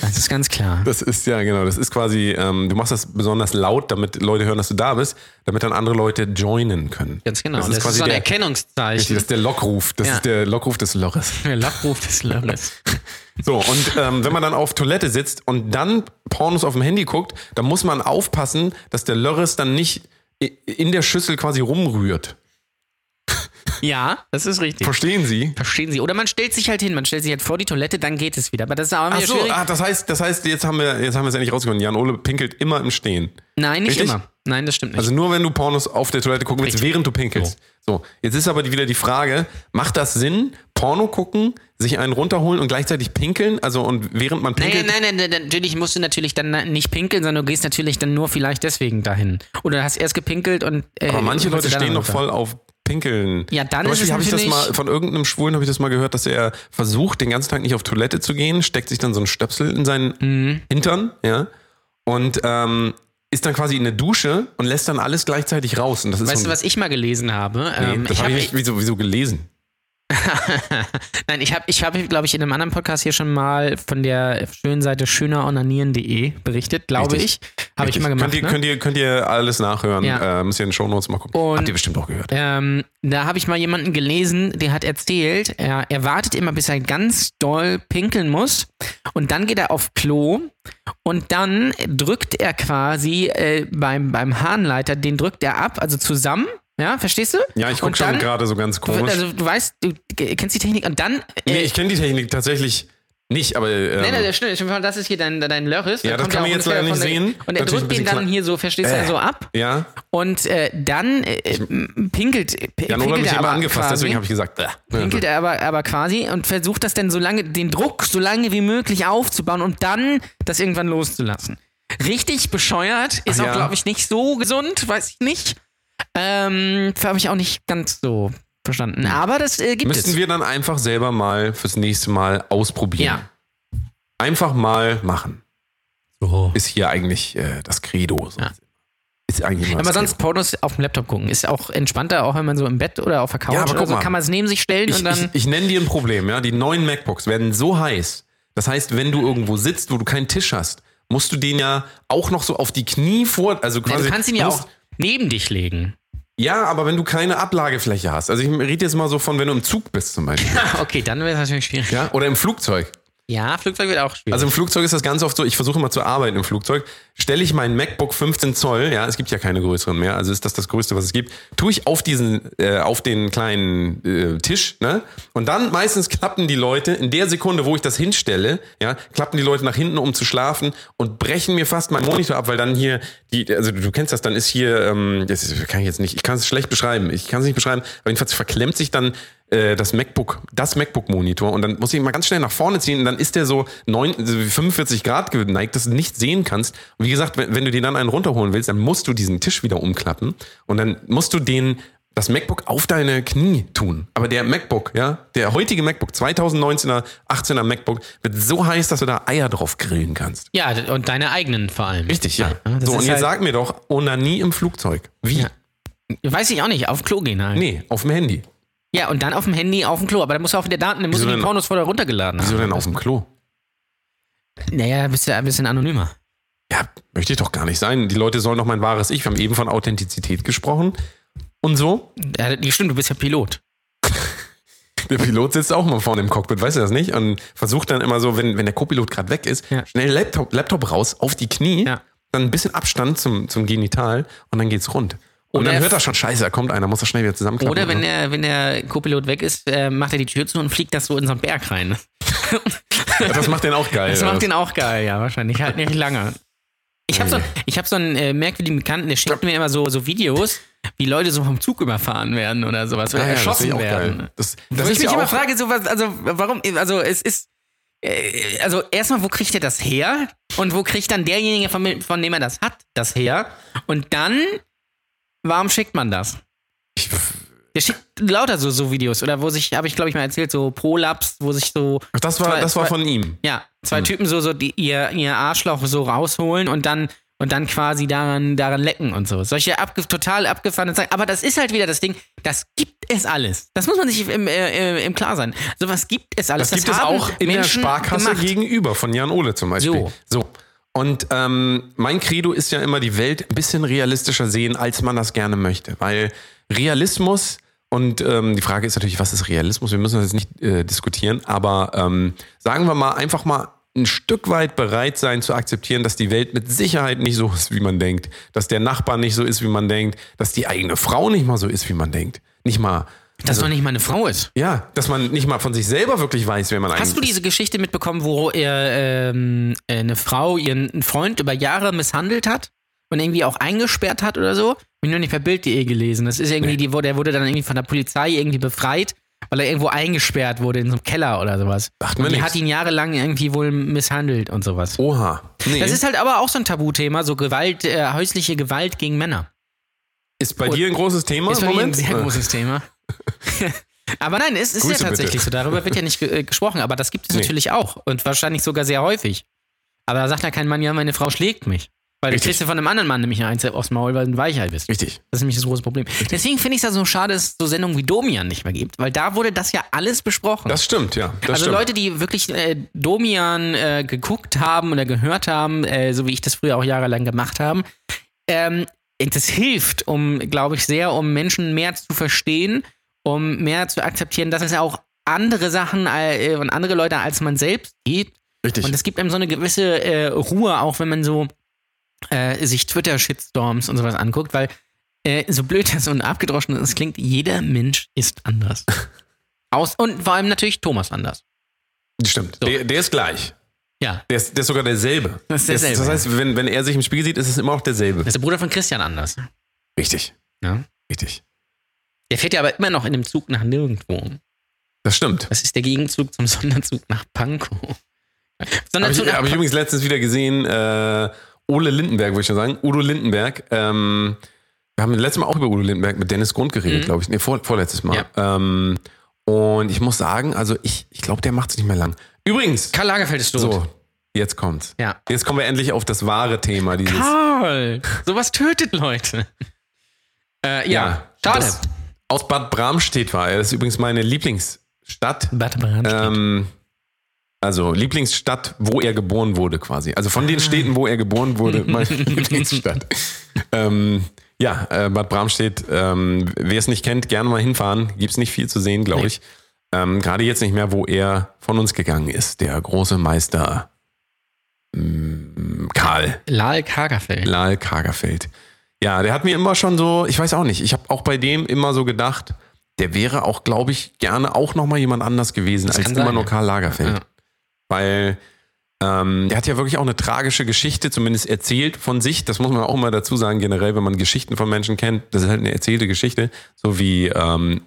Das ist ganz klar. Das ist ja genau, das ist quasi, ähm, du machst das besonders laut, damit Leute hören, dass du da bist, damit dann andere Leute joinen können. Ganz genau. Das Das ist ist, quasi so ein der- Erkennungszeichen. Richtig, das ist der Lockruf. Das Ja. ist der Lockruf des Loches. Der Lockruf des Lörres. *laughs* So, und ähm, wenn man dann auf Toilette sitzt und dann Pornos auf dem Handy guckt, dann muss man aufpassen, dass der Lörres dann nicht in der Schüssel quasi rumrührt. Ja, das ist richtig. Verstehen Sie? Verstehen Sie? Oder man stellt sich halt hin, man stellt sich halt vor die Toilette, dann geht es wieder. Aber das ist auch Ach wieder so, schwierig. ah, das heißt, das heißt, jetzt haben wir, jetzt haben wir es endlich rausgefunden. Jan Ole pinkelt immer im Stehen. Nein, nicht Richtig? immer. Nein, das stimmt nicht. Also nur wenn du Pornos auf der Toilette gucken willst, Richtig. während du pinkelst. So, jetzt ist aber wieder die Frage, macht das Sinn, Porno gucken, sich einen runterholen und gleichzeitig pinkeln? Also und während man pinkelt. nein, nein, nein, nein, natürlich musst du natürlich dann nicht pinkeln, sondern du gehst natürlich dann nur vielleicht deswegen dahin. Oder du hast erst gepinkelt und. Äh, Aber manche Leute stehen runter. voll auf Pinkeln. Ja, dann Zum ist es Beispiel habe ich das mal von irgendeinem Schwulen habe ich das mal gehört, dass er versucht, den ganzen Tag nicht auf Toilette zu gehen, steckt sich dann so ein Stöpsel in seinen Mhm. Hintern, ja, und ähm, ist dann quasi in der Dusche und lässt dann alles gleichzeitig raus. Und das ist Weißt so du, was ich mal gelesen habe? nee, ähm, das ich habe habe ich nicht wieso, wieso gelesen. *laughs* Nein, ich habe, ich hab, glaube ich, in einem anderen Podcast hier schon mal von der schönen Seite schöneronanieren.de berichtet, glaube ich. Habe ich immer gemacht. Könnt ihr, ne? könnt, ihr, könnt ihr alles nachhören. Ja. Äh, müsst ihr in den Shownotes mal gucken. Und- Habt ihr bestimmt auch gehört. Ähm, da habe ich mal jemanden gelesen, der hat erzählt, er, er wartet immer, bis er ganz doll pinkeln muss und dann geht er auf Klo und dann drückt er quasi äh, beim, beim Harnleiter, den drückt er ab, also zusammen, ja, verstehst du? Ja, ich gucke schon gerade so ganz komisch. Also du weißt, du kennst die Technik und dann... Äh, nee, ich kenne die Technik tatsächlich nicht, aber ähm, Nein, nein, das stimmt. Das ist hier dein, dein Lörres. Ja, das kann man jetzt leider nicht sehen. Und er drückt den dann hier so, verstehst du, Äh. so ab. ja, Und äh, dann äh, äh, pinkelt, hat pinkelt mich er immer aber angefasst, quasi, deswegen habe ich gesagt, äh. pinkelt er aber, aber quasi und versucht das dann so lange, den Druck so lange wie möglich aufzubauen und dann das irgendwann loszulassen. Richtig bescheuert, ist Ach auch, ja. glaube ich, nicht so gesund, weiß ich nicht. Ähm, habe ich auch nicht ganz so verstanden. Aber das äh, gibt Müssten es. wir dann einfach selber mal fürs nächste Mal ausprobieren. Ja. Einfach mal machen. Oh. ist hier eigentlich äh, das Credo. So. Ja. Ist eigentlich Aber das sonst Pornos auf dem Laptop gucken. Ist auch entspannter, auch wenn man so im Bett oder auf der Couch Ja, aber guck so, mal. kann man es neben sich stellen Ich, und dann. ich, ich nenne dir ein Problem, ja. Die neuen MacBooks werden so heiß. Das heißt, wenn du irgendwo sitzt, wo du keinen Tisch hast, musst du den ja auch noch so auf die Knie vor, also ja, quasi. du kannst ihn ja musst- auch neben dich legen. Ja, aber wenn du keine Ablagefläche hast. Also ich rede jetzt mal so von, wenn du im Zug bist zum Beispiel. *laughs* Okay, dann wäre es natürlich schwierig. ja, oder im Flugzeug. Ja, Flugzeug wird auch schwierig. Also im Flugzeug ist das ganz oft so, ich versuche immer zu arbeiten im Flugzeug, stelle ich mein MacBook 15 Zoll, ja, es gibt ja keine größeren mehr, also ist das das Größte, was es gibt, tue ich auf diesen, äh, auf den kleinen äh, Tisch, ne, und dann meistens klappen die Leute, in der Sekunde, wo ich das hinstelle, ja, klappen die Leute nach hinten, um zu schlafen und brechen mir fast meinen Monitor ab, weil dann hier, die, also du kennst das, dann ist hier, ähm, das kann ich jetzt nicht, ich kann es schlecht beschreiben, ich kann es nicht beschreiben, aber jedenfalls verklemmt sich dann äh, das MacBook, das MacBook-Monitor und dann muss ich ihn mal ganz schnell nach vorne ziehen und dann ist der so neun, also 45 Grad geneigt, dass du nicht sehen kannst. Und wie gesagt, wenn, wenn du dir dann einen runterholen willst, dann musst du diesen Tisch wieder umklappen und dann musst du den das MacBook auf deine Knie tun. Aber der MacBook, ja, der heutige MacBook, 2019er, 18er MacBook, wird so heiß, dass du da Eier drauf grillen kannst. ja, und deine eigenen vor allem. Richtig, ja. das so, ist und jetzt halt- sag mir doch, Onanie im Flugzeug. Wie? Ja. Weiß ich auch nicht, auf Klo gehen halt. Nee, auf dem Handy. Ja, und dann auf dem Handy auf dem Klo. Aber dann musst du auch wieder Daten, dann musst Wieso du die denn- Pornos vorher runtergeladen Wieso haben. denn auf dem Klo? Naja, bist du ein bisschen anonymer. Ja, möchte ich doch gar nicht sein. Die Leute sollen doch mein wahres Ich. Wir haben eben von Authentizität gesprochen. Und so. Ja, stimmt, du bist ja Pilot. *laughs* Der Pilot sitzt auch mal vorne im Cockpit, weißt du das nicht? Und versucht dann immer so, wenn, wenn der Co-Pilot gerade weg ist, Ja. schnell Laptop, Laptop raus, auf die Knie, Ja. dann ein bisschen Abstand zum, zum Genital und dann geht's rund. Und Oder dann hört er schon, scheiße, da kommt einer, muss er schnell wieder zusammenklappen. Oder wenn der, wenn der Co-Pilot weg ist, äh, macht er die Tür zu und fliegt das so in so einen Berg rein. *laughs* Ja, das macht den auch geil. Das macht was? den auch geil, ja, wahrscheinlich. Halt nicht lange. Ich habe so, ich hab so einen äh, merkwürdigen Bekannten, der schickt mir immer so, so Videos, wie Leute so vom Zug überfahren werden oder sowas, oder Ah ja, das erschossen auch werden. geil. Das, Wo das ich mich ja immer frage, so was, also warum, also es ist, äh, also erstmal, wo kriegt er das her? Und wo kriegt dann derjenige, von, von dem er das hat, das her? Und dann, warum schickt man das? ich, Der schickt lauter so, so Videos, oder wo sich, habe ich glaube ich mal erzählt, so Prolapse, wo sich so. das war, zwei- das war von ihm. Ja, zwei Hm. Typen so, so die, ihr, ihr Arschloch so rausholen und dann und dann quasi daran, daran lecken und so. Solche abge total abgefahrenen Sachen. Aber das ist halt wieder das Ding, das gibt es alles. Das muss man sich im, äh, äh, im Klar sein. Sowas gibt es alles. Das gibt es auch in der Menschen Sparkasse gemacht. gegenüber von Jan Ole zum Beispiel. So. so. Und ähm, mein Credo ist ja immer, die Welt ein bisschen realistischer sehen, als man das gerne möchte. Weil Realismus, und ähm, die Frage ist natürlich, was ist Realismus? Wir müssen das jetzt nicht äh, diskutieren, aber ähm, sagen wir mal einfach mal ein Stück weit bereit sein zu akzeptieren, dass die Welt mit Sicherheit nicht so ist, wie man denkt, dass der Nachbar nicht so ist, wie man denkt, dass die eigene Frau nicht mal so ist, wie man denkt. Nicht mal. Dass man nicht mal eine Frau ist. Ja, dass man nicht mal von sich selber wirklich weiß, wer man eigentlich Hast du ist. diese Geschichte mitbekommen, wo er, ähm, äh, eine Frau ihren Freund über Jahre misshandelt hat und irgendwie auch eingesperrt hat oder so? Ich nur nicht per Bild.de gelesen. Das ist irgendwie, die, wurde- der wurde dann irgendwie von der Polizei irgendwie befreit, weil er irgendwo eingesperrt wurde in so einem Keller oder sowas. Sagt und die nix. hat ihn jahrelang irgendwie wohl misshandelt und sowas. Oha. Nee. Das ist halt aber auch so ein Tabuthema, so Gewalt, äh, häusliche Gewalt gegen Männer. Ist bei dir ein großes Thema Ist im bei mir ein Moment? sehr großes Thema. *laughs* aber nein, es ist Grüße ja tatsächlich bitte. so. Darüber wird ja nicht äh, gesprochen, aber das gibt es Nee. natürlich auch. Und wahrscheinlich sogar sehr häufig. Aber da sagt ja kein Mann, ja, meine Frau schlägt mich. Weil du Richtig. kriegst ja von einem anderen Mann nämlich eins aufs Maul, weil du ein Weichei bist. Richtig. Das ist nämlich das große Problem. Deswegen finde ich es ja so schade, dass es so Sendungen wie Domian nicht mehr gibt, weil da wurde das ja alles besprochen. Das stimmt, ja. Das also stimmt. Leute, die wirklich äh, Domian äh, geguckt haben oder gehört haben, äh, so wie ich das früher auch jahrelang gemacht haben, ähm, das hilft, um, glaube ich, sehr, um Menschen mehr zu verstehen, um mehr zu akzeptieren, dass es ja auch andere Sachen äh, und andere Leute als man selbst gibt. Richtig. Und es gibt einem so eine gewisse äh, Ruhe, auch wenn man so äh, sich Twitter-Shitstorms und sowas anguckt, weil äh, so blöd das und abgedroschen es klingt, jeder Mensch ist anders. *laughs* Aus, und vor allem natürlich Thomas anders. stimmt. So. Der, der ist gleich. Ja. Der ist, der ist sogar derselbe. Das ist Der derselbe, das heißt, wenn, wenn er sich im Spiegel sieht, ist es immer noch derselbe. Das ist der Bruder von Christian anders. Richtig. Ja. Richtig. Der fährt ja aber immer noch in dem Zug nach nirgendwo. Das stimmt. Das ist der Gegenzug zum *laughs* Sonderzug nach Pankow. Habe Sonderzug ich, nach hab ich übrigens letztens wieder gesehen, äh, Ole Lindenberg, würde ich schon sagen. Udo Lindenberg. Ähm, wir haben letztes Mal auch über Udo Lindenberg mit Dennis Grund geredet, glaube ich. Nee, vor, vorletztes Mal. Ähm, und ich muss sagen, also ich, ich glaube, der macht es nicht mehr lang. Übrigens, Karl Lagerfeld ist tot. so, Jetzt kommt's. Ja. Jetzt kommen wir endlich auf das wahre Thema dieses. Karl, sowas tötet Leute. Äh, ja, schade. das aus Bad Bramstedt war er. Das ist übrigens meine Lieblingsstadt. Bad Bramstedt. Ähm, also Lieblingsstadt, wo er geboren wurde quasi. Also von den Städten, wo er geboren wurde, *laughs* meine Lieblingsstadt. ähm, ja, äh, Bad Bramstedt, ähm, wer es nicht kennt, gerne mal hinfahren. Gibt's nicht viel zu sehen, glaube Nee. ich. Ähm, Gerade jetzt nicht mehr, wo er von uns gegangen ist. Der große Meister mm, Karl. Lal Kagerfeld. Lal Kagerfeld. Ja, der hat mir immer schon so, ich weiß auch nicht, ich habe auch bei dem immer so gedacht, der wäre auch, glaube ich, gerne auch nochmal jemand anders gewesen als kann immer sein, nur. Karl Lagerfeld. Ja. Weil ähm, der hat ja wirklich auch eine tragische Geschichte, zumindest erzählt von sich. Das muss man auch mal dazu sagen, generell, wenn man Geschichten von Menschen kennt, das ist halt eine erzählte Geschichte. So wie, ähm,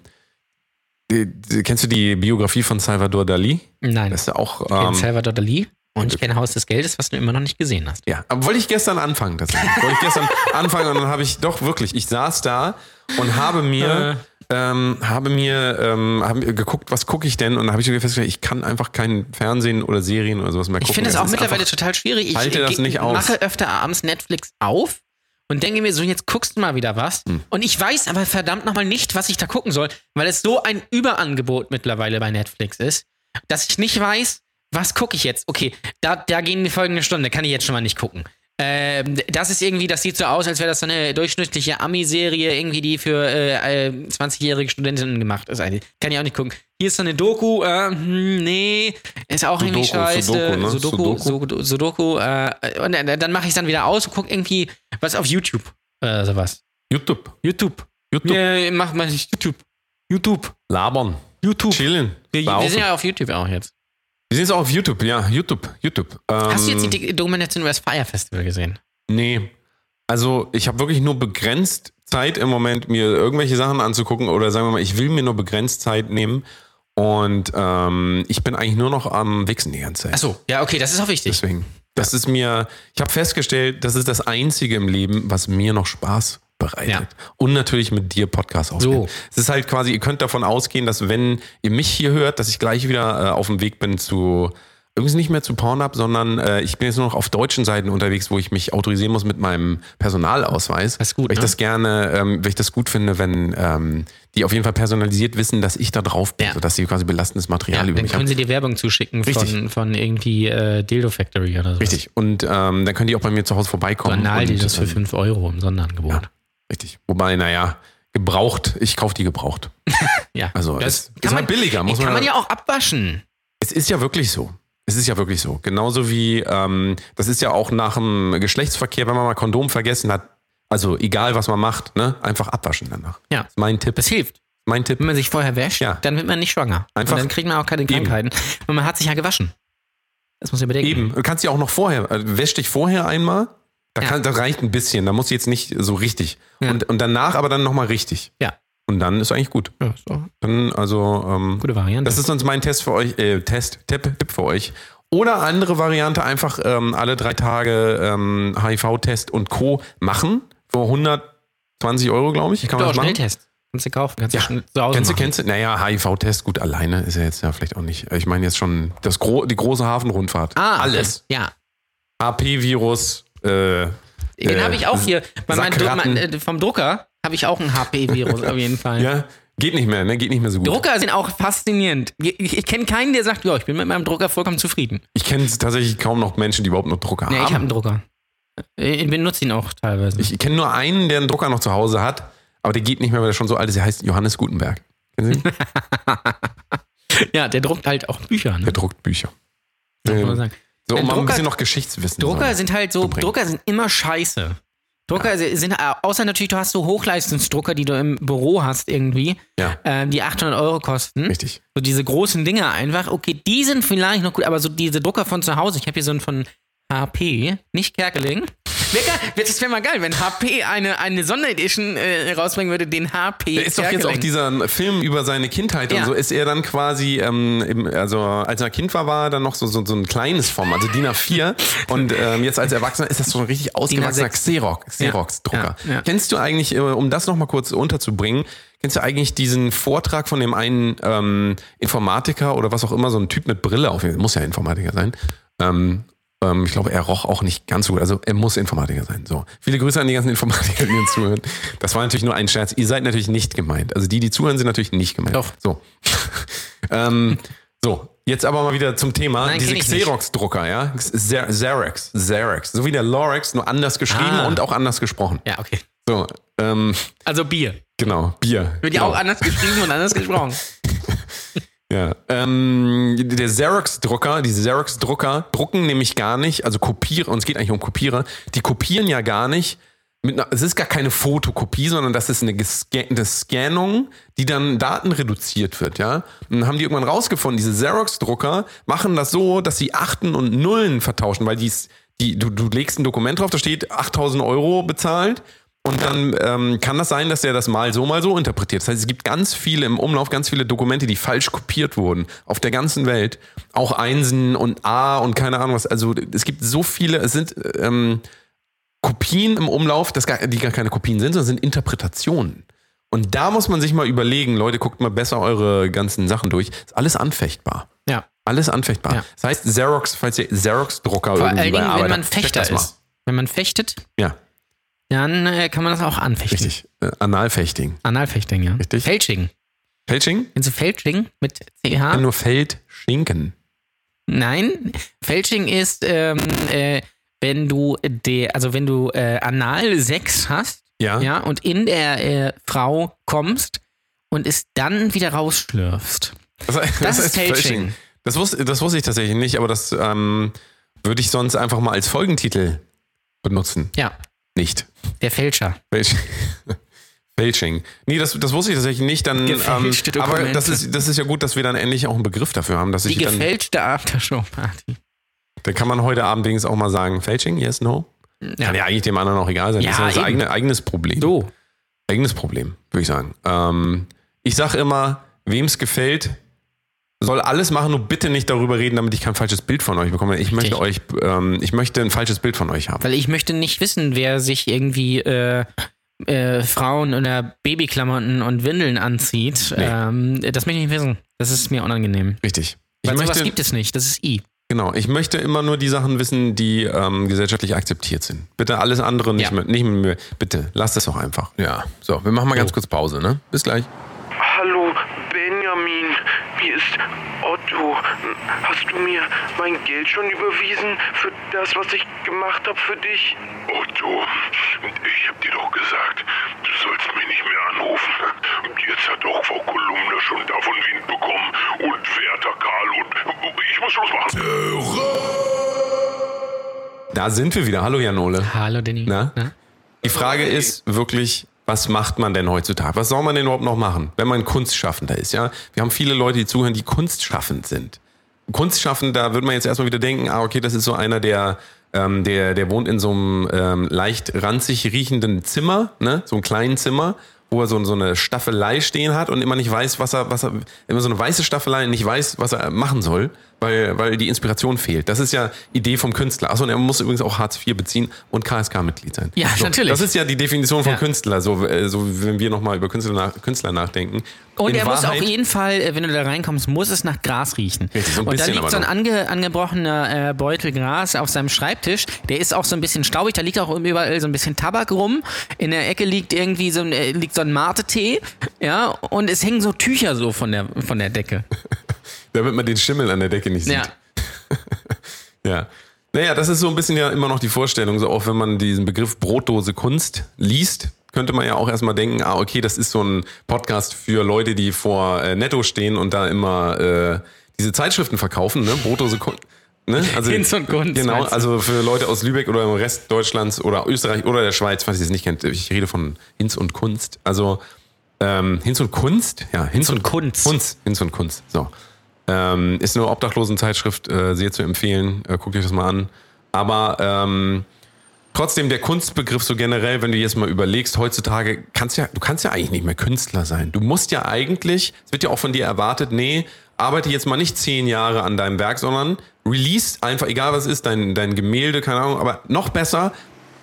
die, die, kennst du die Biografie von Salvador Dali? Nein, Das ist ja auch. Ähm, Salvador Dali und ich kenne Haus des Geldes, was du immer noch nicht gesehen hast. Ja, aber wollte ich gestern anfangen tatsächlich. wollte ich gestern *laughs* anfangen und dann habe ich doch wirklich, ich saß da und habe mir, ähm, habe mir, ähm, habe mir geguckt, was gucke ich denn? Und dann habe ich so festgestellt, ich kann einfach kein Fernsehen oder Serien oder sowas mehr gucken. Ich finde das Es auch mittlerweile total schwierig. Ich halte das nicht aus. mache öfter abends Netflix auf und denke mir so, jetzt guckst du mal wieder was. Hm. Und ich weiß aber verdammt nochmal nicht, was ich da gucken soll, weil es so ein Überangebot mittlerweile bei Netflix ist, dass ich nicht weiß, was gucke ich jetzt. Okay, da, da gehen die Folgen eine Stunde, kann ich jetzt schon mal nicht gucken. Ähm, das ist irgendwie, das sieht so aus, als wäre das so eine durchschnittliche Ami-Serie, irgendwie, die für äh, äh, 20-jährige Studentinnen gemacht ist. Eigentlich. Kann ich auch nicht gucken. Hier ist so eine Doku, äh, hm, nee, ist auch irgendwie Sudoku, scheiße. Sudoku, ne? Sudoku, Sudoku? Sudoku, äh, und dann, dann mache ich es dann wieder aus und gucke irgendwie was auf YouTube. Äh, sowas. YouTube. YouTube. YouTube. Ja, mach mal YouTube. YouTube. Labern. YouTube. Chillen. Wir, wir sind ja auf YouTube auch jetzt. Wir sind jetzt auch auf YouTube, ja, YouTube, YouTube. Ähm, Hast du jetzt die Dokumentation über das Fire Festival gesehen? Nee. Also ich habe wirklich nur begrenzt Zeit im Moment, mir irgendwelche Sachen anzugucken oder sagen wir mal, ich will mir nur begrenzt Zeit nehmen und ähm, ich bin eigentlich nur noch am Wichsen die ganze Zeit. Achso, ja, okay, das ist auch wichtig. Deswegen. Das ist mir, ich habe festgestellt, das ist das Einzige im Leben, was mir noch Spaß bereitet. Ja. Und natürlich mit dir Podcast aufnehmen. So. Es ist halt quasi, ihr könnt davon ausgehen, dass wenn ihr mich hier hört, dass ich gleich wieder äh, auf dem Weg bin zu übrigens nicht mehr zu Pornhub, sondern äh, ich bin jetzt nur noch auf deutschen Seiten unterwegs, wo ich mich autorisieren muss mit meinem Personalausweis. Das ist gut, weil ich ne? das gerne, ähm, weil ich das gut finde, wenn ähm, die auf jeden Fall personalisiert wissen, dass ich da drauf bin, Ja. sodass sie quasi belastendes Material Ja, über dann mich können haben. sie dir Werbung zuschicken Richtig. von, von irgendwie äh, Dildo Factory oder so. Richtig. Und ähm, dann können die auch bei mir zu Hause vorbeikommen. Banal, und, das für ähm, 5 Euro im Sonderangebot. Ja. Richtig. Wobei, naja, gebraucht, ich kaufe die gebraucht. *laughs* Ja. Also, das es ist halt billiger, muss kann man- man ja auch abwaschen. Es ist ja wirklich so. Es ist ja wirklich so. Genauso wie, ähm, das ist ja auch nach dem Geschlechtsverkehr, wenn man mal Kondom vergessen hat, also egal was man macht, ne, einfach abwaschen danach. Ja. Das ist mein Tipp. Das hilft. Mein Tipp. Wenn man sich vorher wäscht, Ja. dann wird man nicht schwanger. Einfach- Und dann kriegt man auch keine Krankheiten. Und man hat sich ja gewaschen. Das muss ich bedenken. Eben. Du kannst ja auch noch vorher, äh, wäsch dich vorher einmal. Da, Ja. kann, da reicht ein bisschen. Da musst du jetzt nicht so richtig. Ja. Und, und danach aber dann nochmal richtig. Ja. Und dann ist eigentlich gut. ja so. Dann, also, ähm, Gute Variante. Das ist sonst mein Test für euch, äh, Test, Tipp, Tipp für euch. Oder andere Variante, einfach ähm, alle drei Tage ähm, HIV-Test und Co. machen. Für 120 Euro, glaube ich. Kann man auch das machen? Schnelltest. Kannst du kaufen. Kannst Ja. du schnell zu Hause Kennst du, kennst du? Naja, HIV-Test, gut, alleine ist ja jetzt ja vielleicht auch nicht. Ich meine jetzt schon das gro die große Hafenrundfahrt. Ah, Alles. Ja. HP-Virus, äh, Den Äh, habe ich auch hier. Bei mein, äh, vom Drucker habe ich auch ein HP-Virus auf jeden Fall. ja, geht nicht mehr, ne? Geht nicht mehr so gut. Drucker sind auch faszinierend. Ich, ich kenne keinen, der sagt, ja, ich bin mit meinem Drucker vollkommen zufrieden. Ich kenne tatsächlich kaum noch Menschen, die überhaupt noch Drucker Ja, ich habe haben. einen Drucker. Ich benutze ihn auch teilweise. Ich kenne nur einen, der einen Drucker noch zu Hause hat, aber der geht nicht mehr, weil er schon so alt ist. Der heißt Johannes Gutenberg. Kennen Sie? ihn? *laughs* ja, der druckt halt auch Bücher. Ne? Der druckt Bücher. Muss man Ähm, sagen. So, um mal ein Drucker- bisschen noch Geschichtswissen. Drucker sind halt so. Drucker sind immer scheiße. Drucker sind, äh, außer natürlich, du hast so Hochleistungsdrucker, die du im Büro hast irgendwie, Ja. ähm, die 800 Euro kosten. Richtig. So diese großen Dinger einfach. Okay, die sind vielleicht noch gut, aber so diese Drucker von zu Hause, ich habe hier so einen von HP, nicht Kerkeling. Wär wäre mal geil, wenn HP eine, eine Sonderedition äh, rausbringen würde, den HP. Da ist doch jetzt auch dieser Film über seine Kindheit und Ja. so. Ist er dann quasi, ähm, im, also als er Kind war, war er dann noch so, so, so ein kleines Form, also DIN A4. *laughs* und ähm, jetzt als Erwachsener ist das so ein richtig ausgewachsener Xerox- Xerox-Drucker. Ja, ja. Kennst du eigentlich, äh, um das nochmal kurz unterzubringen, kennst du eigentlich diesen Vortrag von dem einen ähm, Informatiker oder was auch immer, so ein Typ mit Brille auf, muss ja Informatiker sein, Ähm, ich glaube, er roch auch nicht ganz so gut. Also er muss Informatiker sein. So. Viele Grüße an die ganzen *laughs* Informatiker, die uns zuhören. Das war natürlich nur ein Scherz. Ihr seid natürlich nicht gemeint. Also die, die zuhören, sind natürlich nicht gemeint. Doch. So. *laughs* ähm, so, jetzt aber mal wieder zum Thema. Nein, Diese. Xerox-Drucker, ja. Xer- Xerox. Xerox. So wie der Lorex, nur anders geschrieben Ah. und auch anders gesprochen. Ja, okay. So, ähm, Also Bier. genau. Bier. Wird ja genau. auch anders geschrieben und anders gesprochen. *laughs* Ja, ähm, der Xerox-Drucker, die Xerox-Drucker drucken nämlich gar nicht, also kopieren, und es geht eigentlich um Kopierer, die kopieren ja gar nicht, mit einer, es ist gar keine Fotokopie, sondern das ist eine, gesca- eine Scannung, die dann Daten reduziert wird, ja. Und dann haben die irgendwann rausgefunden, diese Xerox-Drucker machen das so, dass sie Achten und Nullen vertauschen, weil die's, die, du, du legst ein Dokument drauf, da steht 8000 Euro bezahlt und dann ähm, kann das sein, dass er das mal so, mal so interpretiert. Das heißt, es gibt ganz viele im Umlauf, ganz viele Dokumente, die falsch kopiert wurden. Auf der ganzen Welt. Auch Einsen und A und keine Ahnung was. Also es gibt so viele, es sind ähm, Kopien im Umlauf, das gar, die gar keine Kopien sind, sondern sind Interpretationen. Und da muss man sich mal überlegen, Leute, guckt mal besser eure ganzen Sachen durch. Ist alles anfechtbar. Ja. Alles anfechtbar. Ja. Das heißt, Xerox, falls ihr Xerox-Drucker irgendwie allen bei Dingen, Arbeit wenn man Fechter mal. ist. Wenn man fechtet, Ja, dann äh, kann man das auch anfechten. richtig. Äh, Analfechting. Analfechting, ja. Richtig. Fälsching. Fälsching? Kennst du Fälsching mit Ich CH? kann nur Feldschinken. Nein. Fälsching ist, ähm, äh, wenn du de, also wenn du äh, Analsex hast, Ja. ja, und in der äh, Frau kommst und es dann wieder rausschlürfst. Das, *laughs* das, ist Fälsching. Das wusste, das wusste ich tatsächlich nicht, aber das ähm, würde ich sonst einfach mal als Folgentitel benutzen. Ja, Nicht. der Fälscher. Fälsching. *laughs* Fälsching. Nee, das, das wusste ich tatsächlich nicht. Dann, ähm, aber das ist, das ist ja gut, dass wir dann endlich auch einen Begriff dafür haben. Dass Die ich gefälschte Aftershow-Party. dann kann man heute Abend wenigstens auch mal sagen, Fälsching, yes, no. Kann ja eigentlich dem anderen auch egal sein. Ja, das ist ja das eigene, eigenes Problem. So. Eigenes Problem, würde ich sagen. Ähm, ich sage immer, wem es gefällt, soll alles machen, nur bitte nicht darüber reden, damit ich kein falsches Bild von euch bekomme. Ich möchte euch, ähm, ich möchte ein falsches Bild von euch haben. Weil ich möchte nicht wissen, wer sich irgendwie äh, äh, Frauen oder Babyklamotten und Windeln anzieht. Ähm, das möchte ich nicht wissen. Das ist mir unangenehm. Richtig. Ich Weil sowas möchte, gibt es nicht. Das ist I. genau, ich möchte immer nur die Sachen wissen, die ähm, gesellschaftlich akzeptiert sind. Bitte alles andere nicht, Ja. mit, nicht mit mir. Bitte, lasst es doch einfach. Ja, so, wir machen mal ganz kurz Pause, ne? Bis gleich. Hallo. Hier ist Otto. Hast du mir mein Geld schon überwiesen für das, was ich gemacht habe für dich? Otto, ich hab dir doch gesagt, du sollst mich nicht mehr anrufen. Und jetzt hat auch Frau Kolumna schon davon Wind bekommen. Und Werter Karl und ich muss Schluss machen. Da sind wir wieder. Hallo Janole. Hallo, Danny. Na? Die Frage ist wirklich, was macht man denn heutzutage? Was soll man denn überhaupt noch machen, wenn man Kunstschaffender ist? Ja, wir haben viele Leute, die zuhören, die kunstschaffend sind. Kunstschaffend, da würde man jetzt erstmal wieder denken, ah, okay, das ist so einer, der, ähm, der, der wohnt in so einem ähm, leicht ranzig riechenden Zimmer, ne, so einem kleinen Zimmer, wo er so, so eine Staffelei stehen hat und immer nicht weiß, was er, was er, immer so eine weiße Staffelei und nicht weiß, was er machen soll, weil, weil die Inspiration fehlt. Das ist ja Idee vom Künstler. Achso, und er muss übrigens auch Hartz IV beziehen und KSK-Mitglied sein. Ja, natürlich. Das ist ja die Definition von Ja. Künstler, so, äh, so wenn wir nochmal über Künstler, nach, Künstler nachdenken. Und In er muss Wahrheit- auf jeden Fall, äh, wenn du da reinkommst, muss es nach Gras riechen. Richtig, so ein und da liegt so ein ange, angebrochener äh, Beutel Gras auf seinem Schreibtisch. Der ist auch so ein bisschen staubig. Da liegt auch überall so ein bisschen Tabak rum. In der Ecke liegt irgendwie so ein, äh, liegt so ein Mate-Tee. Ja, und es hängen so Tücher so von der, von der Decke. *laughs* damit man den Schimmel an der Decke nicht sieht. Ja. *laughs* Ja. Naja, das ist so ein bisschen ja immer noch die Vorstellung, so auch wenn man diesen Begriff Brotdose Kunst liest, könnte man ja auch erstmal denken, ah, okay, das ist so ein Podcast für Leute, die vor äh, Netto stehen und da immer äh, diese Zeitschriften verkaufen, ne? Brotdose Kunst. Ne? Also, Hinz und Kunst, Genau, also für Leute aus Lübeck oder im Rest Deutschlands oder Österreich oder der Schweiz, falls ihr es nicht kennt, ich rede von Hinz und Kunst. Also ähm, Hinz und Kunst? Ja, Hinz, und Kunst. Kunst. Hinz und Kunst. So. Ähm, ist eine Obdachlosenzeitschrift, äh, sehr zu empfehlen. Äh, guckt euch das mal an. Aber ähm, trotzdem der Kunstbegriff so generell, wenn du jetzt mal überlegst, heutzutage kannst ja, du kannst ja eigentlich nicht mehr Künstler sein. Du musst ja eigentlich, es wird ja auch von dir erwartet, nee, arbeite jetzt mal nicht zehn Jahre an deinem Werk, sondern release einfach, egal was ist, dein, dein Gemälde, keine Ahnung, aber noch besser,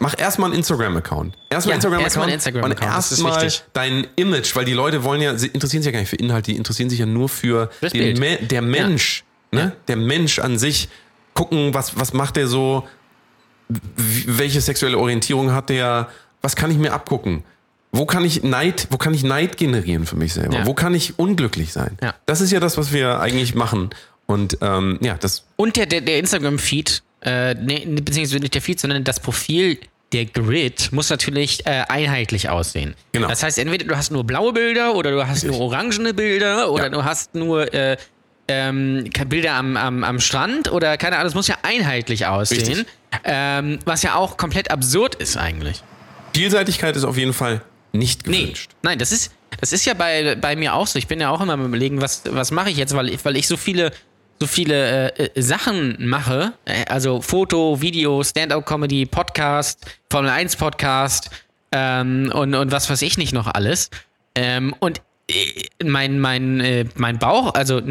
mach erstmal einen Instagram-Account. Erstmal Ja, Instagram-Account erstmal Instagram-Account, und erstmal dein Image, weil die Leute wollen ja, sie interessieren sich ja gar nicht für Inhalt, die interessieren sich ja nur für den. Me der Mensch, ne? Der Mensch an sich gucken, was, was macht der so, welche sexuelle Orientierung hat der, was kann ich mir abgucken? Wo kann ich Neid, wo kann ich Neid generieren für mich selber? Ja. Wo kann ich unglücklich sein? Ja. Das ist ja das, was wir eigentlich machen. Und ähm, ja, das Und der, der, der Instagram-Feed, äh, nee, beziehungsweise nicht der Feed, sondern das Profil, der Grid, muss natürlich äh, einheitlich aussehen. Genau. Das heißt, entweder du hast nur blaue Bilder oder du hast nur orangene Bilder oder Ja. du hast nur äh, ähm, Bilder am, am, am Strand oder keine Ahnung, es muss ja einheitlich aussehen. Ähm, was ja auch komplett absurd ist eigentlich. Vielseitigkeit ist auf jeden Fall nicht Nee, gewünscht. nein, das ist, das ist ja bei, bei mir auch so. Ich bin ja auch immer am überlegen, was, was mache ich jetzt, weil weil ich so viele, so viele äh, äh, Sachen mache. Äh, also Foto, Video, Stand-up-Comedy, Podcast, Formel 1 Podcast ähm, und, und was weiß ich nicht noch alles. Ähm, und äh, mein, mein, äh, mein Bauch, also,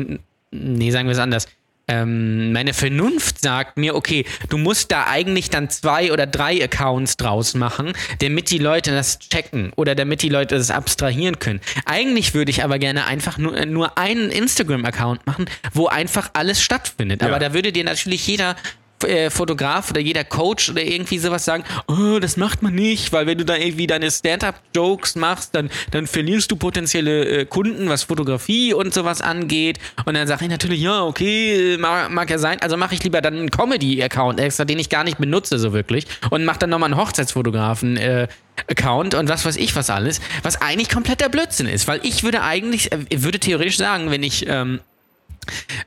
nee, sagen wir es anders. Ähm, meine Vernunft sagt mir, okay, du musst da eigentlich dann zwei oder drei Accounts draus machen, damit die Leute das checken oder damit die Leute das abstrahieren können. Eigentlich würde ich aber gerne einfach nur, äh, nur einen Instagram-Account machen, wo einfach alles stattfindet. Aber da würde dir natürlich jeder äh, Fotograf oder jeder Coach oder irgendwie sowas sagen, oh, das macht man nicht, weil wenn du da irgendwie deine Stand-up-Jokes machst, dann, dann verlierst du potenzielle äh, Kunden, was Fotografie und sowas angeht. Und dann sage ich natürlich, ja, okay, äh, mag, mag ja sein. Also mache ich lieber dann einen Comedy-Account extra, den ich gar nicht benutze so wirklich und mache dann nochmal einen Hochzeitsfotografen. Äh, Account und was weiß ich was alles, was eigentlich kompletter Blödsinn ist, weil ich würde eigentlich, äh, würde theoretisch sagen, wenn ich ähm,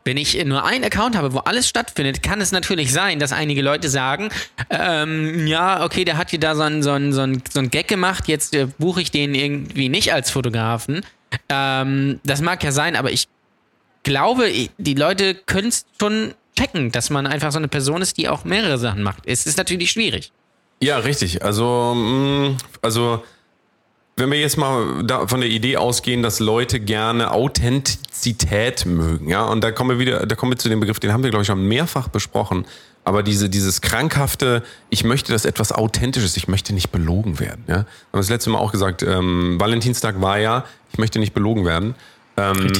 wenn ich nur einen Account habe, wo alles stattfindet, kann es natürlich sein, dass einige Leute sagen, ähm, ja, okay, der hat hier da so einen so so einen- so einen Gag gemacht, jetzt äh, buche ich den irgendwie nicht als Fotografen. Ähm, das mag ja sein, aber ich glaube, die Leute können es schon checken, dass man einfach so eine Person ist, die auch mehrere Sachen macht. Es ist natürlich schwierig. Ja, richtig. Also, mh, also wenn wir jetzt mal da von der Idee ausgehen, dass Leute gerne Authentizität mögen, ja, und da kommen wir wieder, da kommen wir zu dem Begriff, den haben wir, glaube ich, schon mehrfach besprochen. Aber diese, dieses krankhafte, ich möchte, dass etwas authentisch ist, ich möchte nicht belogen werden. Ja? Haben wir das letzte Mal auch gesagt, ähm, Valentinstag war ja, ich möchte nicht belogen werden. Ähm,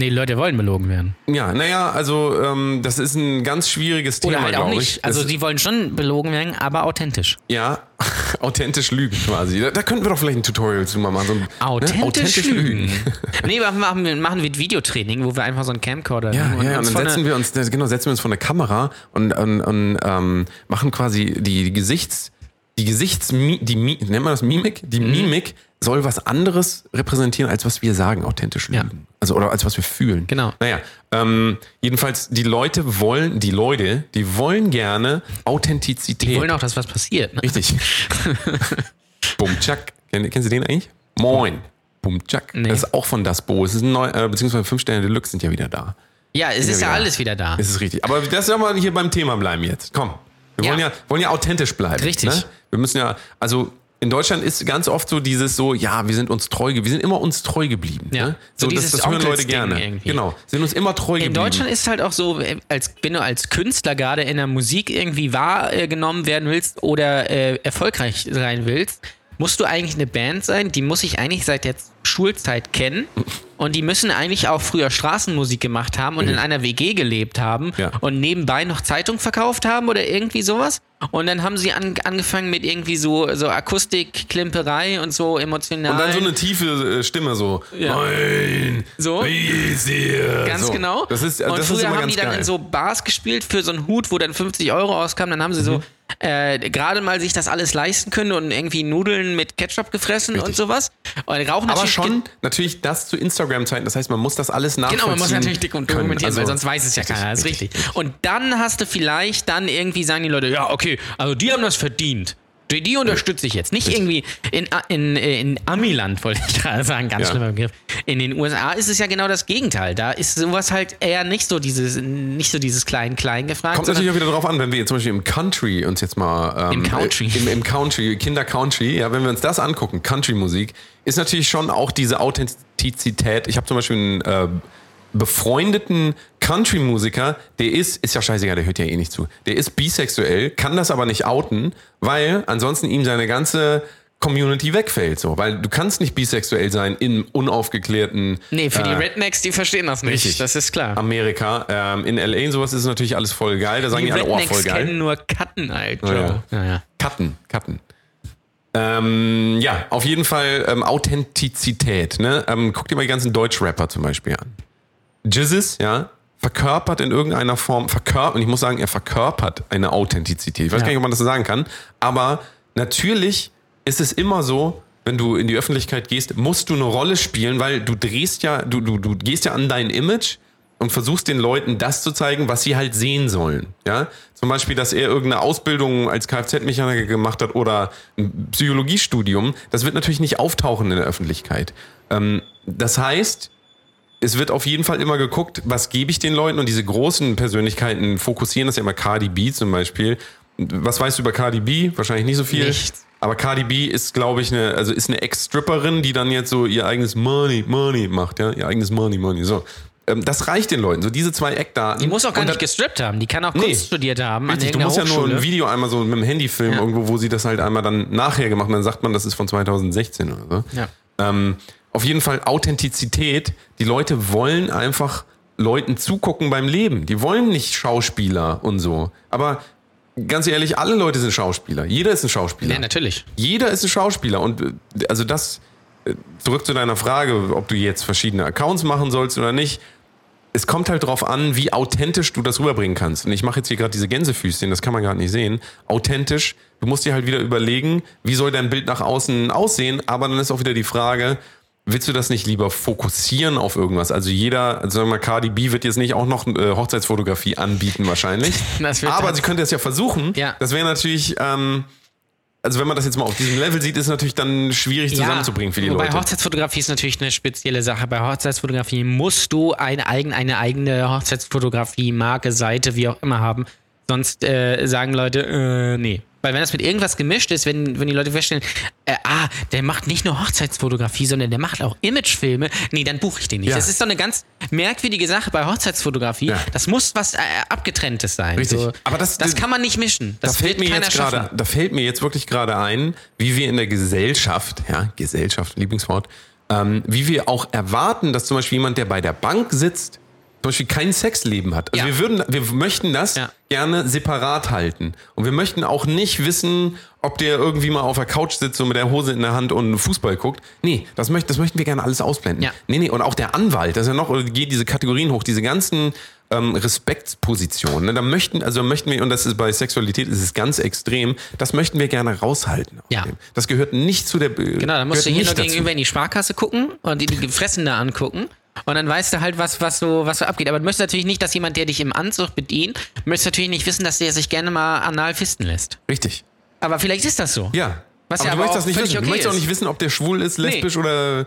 Nee, Leute wollen belogen werden. ja, naja, also ähm, das ist ein ganz schwieriges Oder Thema, halt auch nicht. ich. Also Das- die wollen schon belogen werden, aber authentisch. Ja, *laughs* authentisch lügen quasi. Da, da könnten wir doch vielleicht ein Tutorial zu mal machen. So ein, ne? Authentisch, lügen. *laughs* nee, machen, machen, wir- machen wir Videotraining, wo wir einfach so einen Camcorder Ja, nehmen ja, und dann setzen wir uns, genau, setzen wir uns vor eine Kamera und, und, und ähm, machen quasi die, die Gesichts, die Gesichts, die, nennt man das Mimik? Die Mhm. Mimik soll was anderes repräsentieren, als was wir sagen, authentisch Ja. lügen. Also, oder als was wir fühlen. Genau. Naja, ähm, jedenfalls, die Leute wollen, die Leute, die wollen gerne Authentizität. Die wollen auch, dass was passiert. Ne? Richtig. *laughs* Bumchak. Kenn, kennst du den eigentlich? Moin. Bumchak. Nee. Das ist auch von Das Bo. Es ist ein neu, äh, beziehungsweise fünf Sterne Deluxe sind ja wieder da. Ja, es ist ja wieder. alles wieder da. Das ist richtig. Aber das soll mal hier beim Thema bleiben jetzt. Komm. Wir Ja. wollen ja, wollen ja authentisch bleiben. Richtig. Ne? Wir müssen ja, also in Deutschland ist ganz oft so dieses so, ja, wir sind uns treu, wir sind immer uns treu geblieben. Ja. Ne? So So, das, dieses das hören Leute gerne. irgendwie. Genau. Sind uns immer treu In geblieben. Deutschland ist es halt auch so, äh, als, wenn du als Künstler gerade in der Musik irgendwie wahrgenommen werden willst oder äh, erfolgreich sein willst, musst du eigentlich eine Band sein, die muss ich eigentlich seit der Schulzeit kennen. *laughs* Und die müssen eigentlich auch früher Straßenmusik gemacht haben und in einer WG gelebt haben Ja. und nebenbei noch Zeitung verkauft haben oder irgendwie sowas. Und dann haben sie an, angefangen mit irgendwie so, so Akustik, Klimperei und so emotional. Und dann so eine tiefe äh, Stimme so. Ja. Moin. So. Wie ist ihr? Ganz so. genau. Das ist, und das früher ist haben die dann geil. in so Bars gespielt für so einen Hut, wo dann 50 Euro rauskam. Dann haben sie so äh, gerade mal sich das alles leisten können und irgendwie Nudeln mit Ketchup gefressen und sowas. Und rauchen Aber schon natürlich das zu Instagram-Zeiten. Das heißt, man muss das alles nachvollziehen. Genau, man muss natürlich dick und dokumentieren, können. weil Also- sonst weiß es ja keiner. Das ist richtig. Und dann hast du vielleicht dann irgendwie sagen die Leute, ja, okay, also die haben das verdient. Die, die unterstütze ich jetzt. Nicht irgendwie in, in, in Amiland, wollte ich *laughs* gerade sagen, ganz Ja. schlimmer Begriff. In den USA ist es ja genau das Gegenteil. Da ist sowas halt eher nicht so dieses, nicht so dieses Klein-Klein gefragt. Kommt natürlich auch wieder drauf an, wenn wir jetzt zum Beispiel im Country uns jetzt mal. Ähm, Im Country. Im, Im Country, Kinder-Country, ja, wenn wir uns das angucken, Country-Musik, ist natürlich schon auch diese Authentizität. Ich habe zum Beispiel einen äh, befreundeten Country-Musiker, der ist, ist ja scheißegal, der hört ja eh nicht zu. Der ist bisexuell, kann das aber nicht outen, weil ansonsten ihm seine ganze Community wegfällt, so, weil du kannst nicht bisexuell sein in unaufgeklärten Nee, für die äh, Rednecks, die verstehen das nicht. richtig. Das ist klar. Amerika. Ähm, in LA und sowas ist natürlich alles voll geil. Da sagen die, die alle, oh, voll geil. kennen nur Cutten, Alter. Ja, Ja, ja. Cutten, Cutten. Ähm, ja, auf jeden Fall ähm, Authentizität. Ne? Ähm, guck dir mal die ganzen Deutsch-Rapper zum Beispiel an. Jizzes, ja, verkörpert in irgendeiner Form, verkörpert, und ich muss sagen, er verkörpert eine Authentizität. Ich weiß Ja. gar nicht, ob man das so sagen kann, aber natürlich ist es immer so, wenn du in die Öffentlichkeit gehst, musst du eine Rolle spielen, weil du drehst ja, du, du, du gehst ja an dein Image und versuchst den Leuten das zu zeigen, was sie halt sehen sollen. Ja? Zum Beispiel, dass er irgendeine Ausbildung als Kfz-Mechaniker gemacht hat oder ein Psychologiestudium, das wird natürlich nicht auftauchen in der Öffentlichkeit. Ähm, das heißt, es wird auf jeden Fall immer geguckt, was gebe ich den Leuten und diese großen Persönlichkeiten fokussieren das ja immer Cardi B zum Beispiel. Was weißt du über Cardi B? Wahrscheinlich nicht so viel. Nichts. Aber Cardi B ist, glaube ich, eine, also ist eine Ex-Stripperin, die dann jetzt so ihr eigenes Money, Money macht, ja, ihr eigenes Money, Money, so. Ähm, das reicht den Leuten, so diese zwei Eckdaten. Die muss auch gar Und nicht gestrippt haben. Die kann auch Nee. Kunst studiert haben. Richtig, du musst ja nur ein. Video einmal so mit dem Handy filmen, Ja. irgendwo, wo sie das halt einmal dann nachher gemacht haben, dann sagt man, das ist von 2016 oder so. Ja. Ähm, auf jeden Fall Authentizität. Die Leute wollen einfach Leuten zugucken beim Leben. Die wollen nicht Schauspieler und so. Aber ganz ehrlich, alle Leute sind Schauspieler. Jeder ist ein Schauspieler. Ja, natürlich. Jeder ist ein Schauspieler. Und äh, also das, äh, zurück zu deiner Frage, ob du jetzt verschiedene Accounts machen sollst oder nicht. Es kommt halt drauf an, wie authentisch du das rüberbringen kannst. Und ich mache jetzt hier gerade diese Gänsefüßchen, das kann man gerade nicht sehen. Authentisch, du musst dir halt wieder überlegen, wie soll dein Bild nach außen aussehen. Aber dann ist auch wieder die Frage, willst du das nicht lieber fokussieren auf irgendwas? Also jeder, also sagen wir mal, Cardi B wird jetzt nicht auch noch äh, Hochzeitsfotografie anbieten wahrscheinlich. *laughs* Aber sie könnte es ja versuchen. Ja. Das wäre natürlich, ähm, also wenn man das jetzt mal auf diesem Level sieht, ist es natürlich dann schwierig zusammenzubringen für die Leute. Hochzeitsfotografie ist natürlich eine spezielle Sache. Bei Hochzeitsfotografie musst du eine, eigen, eine eigene Hochzeitsfotografie, Marke, Seite, wie auch immer haben. Sonst äh, sagen Leute, äh, nee. Weil wenn das mit irgendwas gemischt ist, wenn, wenn die Leute feststellen, äh, ah, der macht nicht nur Hochzeitsfotografie, sondern der macht auch Imagefilme, nee, dann buche ich den nicht. Ja. Das ist doch eine ganz merkwürdige Sache bei Hochzeitsfotografie. Ja. Das muss was äh, abgetrenntes sein. Richtig. So, Aber das- das kann man nicht mischen. Das da fällt mir jetzt gerade, da fällt mir jetzt wirklich gerade ein, wie wir in der Gesellschaft, ja, Gesellschaft, Lieblingswort, ähm, wie wir auch erwarten, dass zum Beispiel jemand, der bei der Bank sitzt, zum Beispiel kein Sexleben hat. Also Ja. wir würden, wir möchten das Ja. gerne separat halten. Und wir möchten auch nicht wissen, ob der irgendwie mal auf der Couch sitzt und mit der Hose in der Hand und Fußball guckt. Nee, das, möcht, das möchten wir gerne alles ausblenden. Ja. Nee, nee, und auch der Anwalt, das ist ja noch, geht diese Kategorien hoch, diese ganzen ähm, Respektspositionen. Ne? Da möchten, also möchten wir, und das ist bei Sexualität ist es ganz extrem, das möchten wir gerne raushalten. aus Ja. dem. Das gehört nicht zu der Genau, dann musst du hier nur dazu. gegenüber in die Sparkasse gucken und die, die Fressen da angucken. Und dann weißt du halt, was, was, so, was so abgeht. Aber du möchtest natürlich nicht, dass jemand, der dich im Anzug bedient, möchtest natürlich nicht wissen, dass der sich gerne mal anal fisten lässt. Richtig. Aber vielleicht ist das so. Ja. Was aber ja du aber möchtest auch das nicht wissen. du okay möchtest auch nicht wissen, ob der schwul ist, lesbisch oder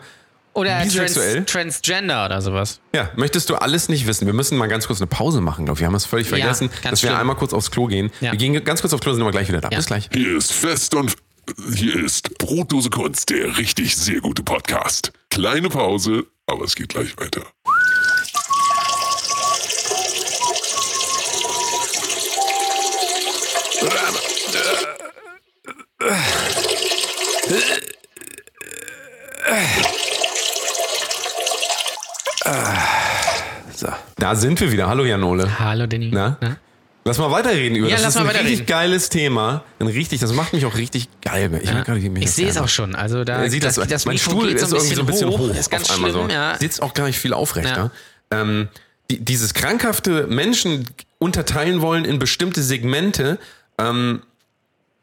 Oder Bisexuell? Trans Transgender oder sowas. Ja, möchtest du alles nicht wissen? Wir müssen mal ganz kurz eine Pause machen, glaube ich. Wir haben es völlig Ja, vergessen, ganz dass wir schlimm. einmal kurz aufs Klo gehen. Ja. Wir gehen ganz kurz aufs Klo, sind aber gleich wieder da. Ja. Bis gleich. Hier ist Fest und hier ist Brotdose Kunst, der richtig sehr gute Podcast. Kleine Pause, aber es geht gleich weiter. So. Da sind wir wieder. Hallo Janole. Hallo, Danny. Na? Na? Lass mal weiterreden über Ja, das. lass ist mal ein richtig geiles Thema. Ein richtig, das macht mich auch richtig geil. Ich, Ja. Ich das sehe es auch schon. Also da Er sieht das, das, das mein Stuhl geht ist so irgendwie so ein bisschen hoch. Ist ganz auf schlimm, so. ja. Sitzt auch gar nicht viel aufrechter. Ja. Ähm, die, dieses krankhafte Menschen unterteilen wollen in bestimmte Segmente. Ähm,